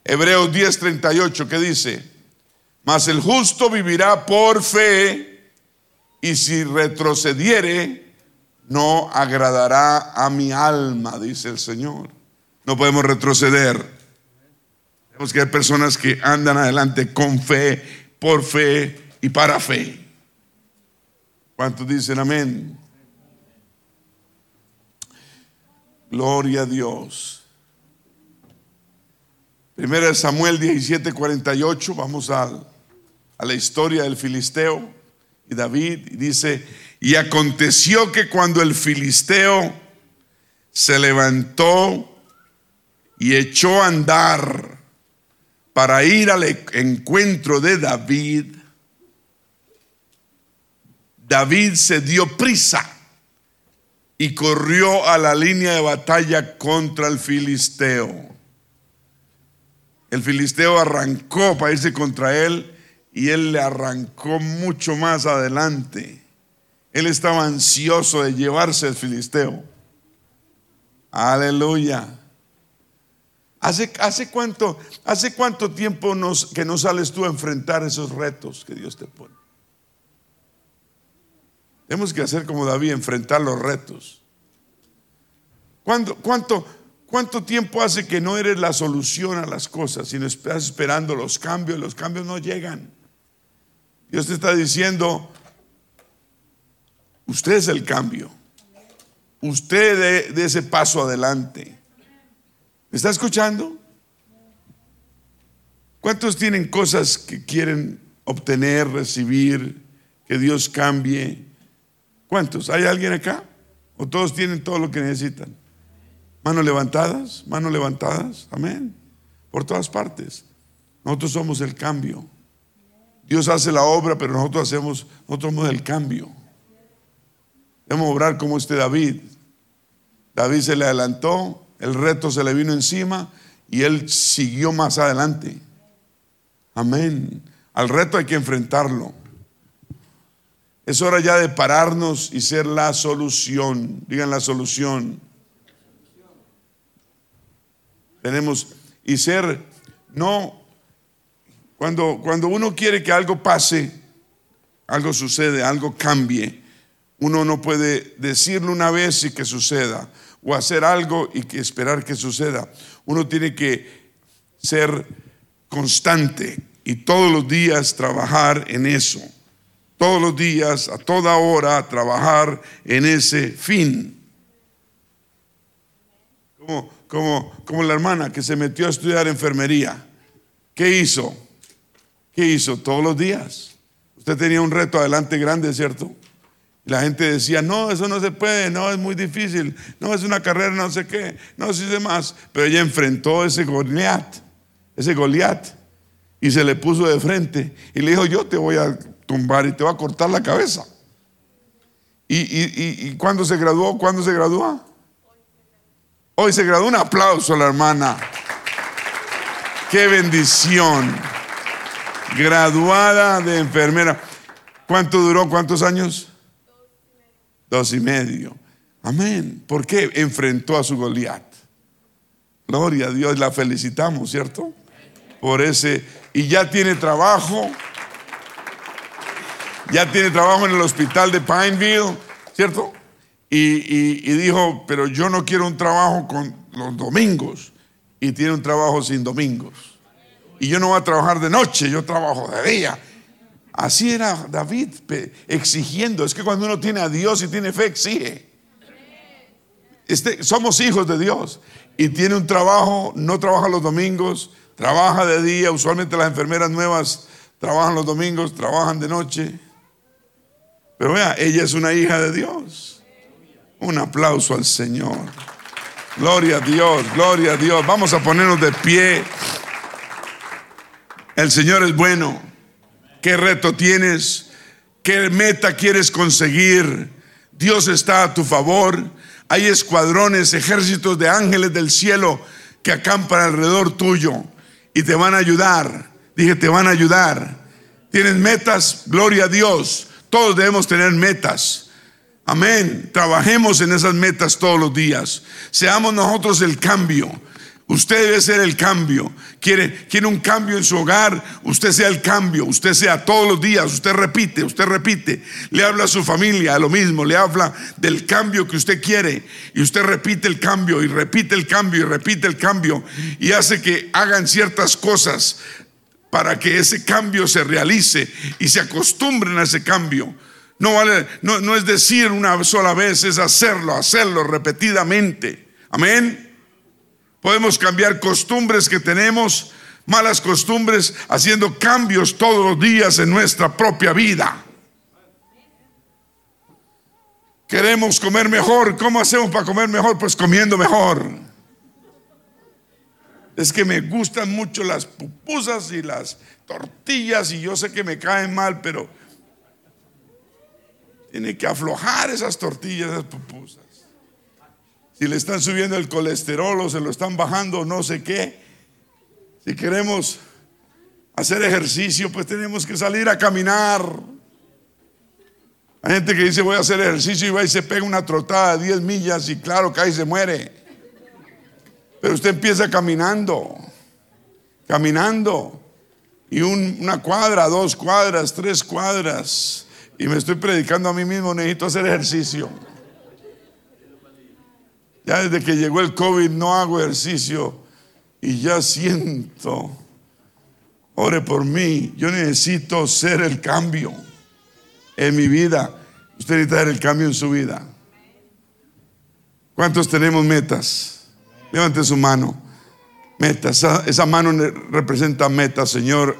A: Hebreos 10:38 que dice, mas el justo vivirá por fe, y si retrocediere, no agradará a mi alma, dice el Señor. No podemos retroceder. Que hay personas que andan adelante con fe, por fe y para fe. ¿Cuántos dicen amén? Gloria a Dios. Primera Samuel 17, 48. Vamos a, a la historia del filisteo y David. Y dice: y aconteció que cuando el filisteo se levantó y echó a andar para ir al encuentro de David, David se dio prisa y corrió a la línea de batalla contra el filisteo. El filisteo arrancó para irse contra él y él le arrancó mucho más adelante. Él estaba ansioso de llevarse al filisteo. Aleluya. ¿Hace, hace, cuánto, ¿Hace cuánto tiempo nos, que no sales tú a enfrentar esos retos que Dios te pone? Tenemos que hacer como David, enfrentar los retos. ¿Cuánto, cuánto, ¿Cuánto tiempo hace que no eres la solución a las cosas, sino estás esperando los cambios? Los cambios no llegan. Dios te está diciendo, Usted es el cambio. Usted de, ese paso adelante. ¿Me está escuchando? ¿Cuántos tienen cosas que quieren obtener, recibir, que Dios cambie? ¿Cuántos? ¿Hay alguien acá? ¿O todos tienen todo lo que necesitan? Manos levantadas, manos levantadas, amén. Por todas partes. Nosotros somos el cambio. Dios hace la obra, pero nosotros hacemos, nosotros somos el cambio. Debemos obrar como este David. David se le adelantó, el reto se le vino encima y él siguió más adelante. Amén. Al reto hay que enfrentarlo. Es hora ya de pararnos y ser la solución. Digan la solución. Tenemos y ser no cuando cuando uno quiere que algo pase, algo sucede, algo cambie uno no puede decirlo una vez y que suceda, o hacer algo y que esperar que suceda. Uno tiene que ser constante y todos los días trabajar en eso. Todos los días, a toda hora, trabajar en ese fin. Como, como, como la hermana que se metió a estudiar enfermería. ¿Qué hizo? ¿Qué hizo? Todos los días. Usted tenía un reto adelante grande, ¿cierto? La gente decía, no, eso no se puede, no, es muy difícil, no, es una carrera no sé qué, no sé más. Pero ella enfrentó ese Goliat, ese Goliat, y se le puso de frente y le dijo, yo te voy a tumbar y te voy a cortar la cabeza. ¿Y, y, y, cuándo se graduó? ¿Cuándo se gradúa? Hoy se graduó. Un aplauso a la hermana. Qué bendición. Graduada de enfermera. ¿Cuánto duró? ¿Cuántos años? Dos y medio. Amén. ¿Por qué enfrentó a su Goliat? Gloria a Dios, la felicitamos, ¿cierto? Por ese. Y ya tiene trabajo. Ya tiene trabajo en el hospital de Pineville, ¿cierto? Y, dijo, pero yo no quiero un trabajo con los domingos. Y tiene un trabajo sin domingos. Y yo no voy a trabajar de noche, yo trabajo de día. Así era David exigiendo. Es que cuando uno tiene a Dios y tiene fe, exige. Este, somos hijos de Dios y tiene un trabajo, no trabaja los domingos, trabaja de día, usualmente las enfermeras nuevas trabajan los domingos, trabajan de noche. Pero vea, ella es una hija de Dios. Un aplauso al Señor. Gloria a Dios, gloria a Dios. Vamos a ponernos de pie. El Señor es bueno. ¿Qué reto tienes? ¿Qué meta quieres conseguir? Dios está a tu favor. Hay escuadrones, ejércitos de ángeles del cielo que acampan alrededor tuyo y te van a ayudar. Dije, te van a ayudar. Tienes metas, gloria a Dios. Todos debemos tener metas. Amén. Trabajemos en esas metas todos los días. Seamos nosotros el cambio. Usted debe ser el cambio. Quiere, quiere un cambio en su hogar, usted sea el cambio. Usted sea todos los días, usted repite, usted repite. Le habla a su familia lo mismo, le habla del cambio que usted quiere. Y usted repite el cambio y repite el cambio y repite el cambio. Y hace que hagan ciertas cosas para que ese cambio se realice y se acostumbren a ese cambio. No, vale, no, no es decir una sola vez, es hacerlo, hacerlo repetidamente. Amén. Podemos cambiar costumbres que tenemos, malas costumbres, haciendo cambios todos los días en nuestra propia vida. Queremos comer mejor. ¿Cómo hacemos para comer mejor? Pues comiendo mejor. Es que me gustan mucho las pupusas y las tortillas y yo sé que me caen mal, pero tiene que aflojar esas tortillas, esas pupusas si le están subiendo el colesterol o se lo están bajando, no sé qué. Si queremos hacer ejercicio, pues tenemos que salir a caminar. Hay gente que dice voy a hacer ejercicio y va y se pega una trotada de 10 millas y claro, cae y se muere. Pero usted empieza caminando, caminando. Y una cuadra, dos cuadras, tres cuadras. Y me estoy predicando a mí mismo, necesito hacer ejercicio. Ya desde que llegó el COVID no hago ejercicio y ya siento. Ore por mí. Yo necesito ser el cambio en mi vida. Usted necesita ser el cambio en su vida. ¿Cuántos tenemos metas? Levante su mano. Metas. Esa, mano representa metas, Señor.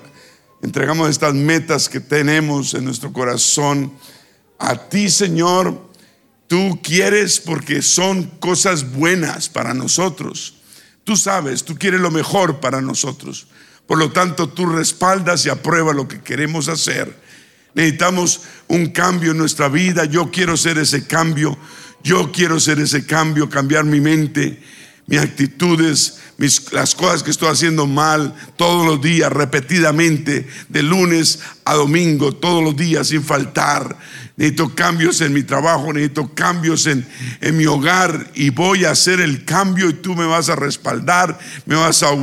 A: Entregamos estas metas que tenemos en nuestro corazón a ti, Señor Tú quieres porque son cosas buenas para nosotros. Tú sabes, tú quieres lo mejor para nosotros. Por lo tanto, tú respaldas y apruebas lo que queremos hacer. Necesitamos un cambio en nuestra vida. Yo quiero ser ese cambio. Yo quiero ser ese cambio, cambiar mi mente, mis actitudes, las cosas que estoy haciendo mal todos los días, repetidamente, de lunes a domingo, todos los días, sin faltar necesito cambios en mi trabajo, necesito cambios en, en, mi hogar y voy a hacer el cambio y tú me vas a respaldar, me vas a,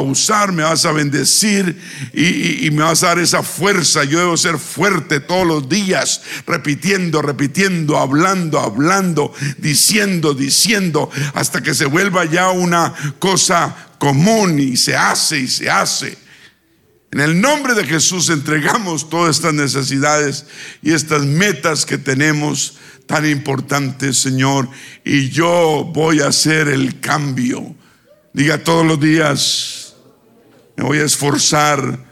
A: usar, me vas a bendecir y, me vas a dar esa fuerza. Yo debo ser fuerte todos los días, repitiendo, repitiendo, hablando, hablando, diciendo, diciendo, hasta que se vuelva ya una cosa común y se hace y se hace. En el nombre de Jesús entregamos todas estas necesidades y estas metas que tenemos tan importantes, Señor. Y yo voy a hacer el cambio. Diga todos los días, me voy a esforzar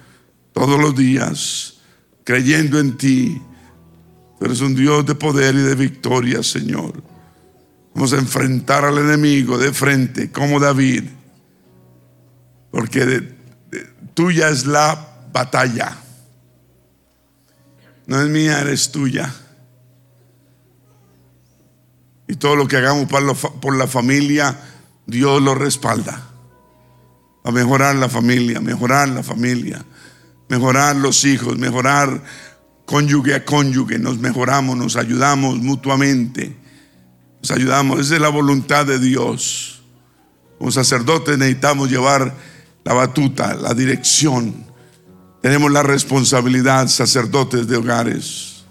A: todos los días, creyendo en ti. Tú eres un Dios de poder y de victoria, Señor. Vamos a enfrentar al enemigo de frente, como David. Porque de, tuya es la batalla. No es mía, eres tuya. Y todo lo que hagamos por la familia, Dios lo respalda. A mejorar la familia, mejorar la familia, mejorar los hijos, mejorar cónyuge a cónyuge, nos mejoramos, nos ayudamos mutuamente, nos ayudamos, esa es la voluntad de Dios. Como sacerdotes necesitamos llevar la batuta, la dirección. Tenemos la responsabilidad, sacerdotes de hogares.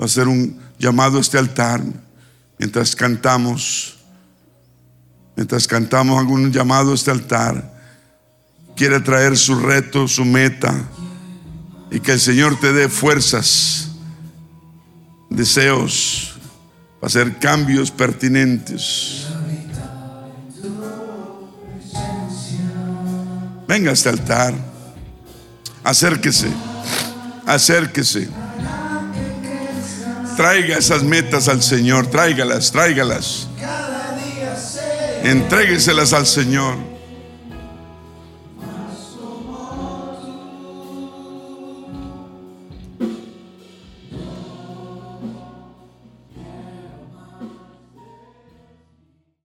A: Va a ser un llamado a este altar mientras cantamos. Mientras cantamos algún llamado a este altar. Quiere traer su reto, su meta. Y que el Señor te dé fuerzas, deseos, para hacer cambios pertinentes. Venga a este altar. Acérquese. Acérquese. Traiga esas metas al Señor. Tráigalas, tráigalas. Entrégueselas al Señor.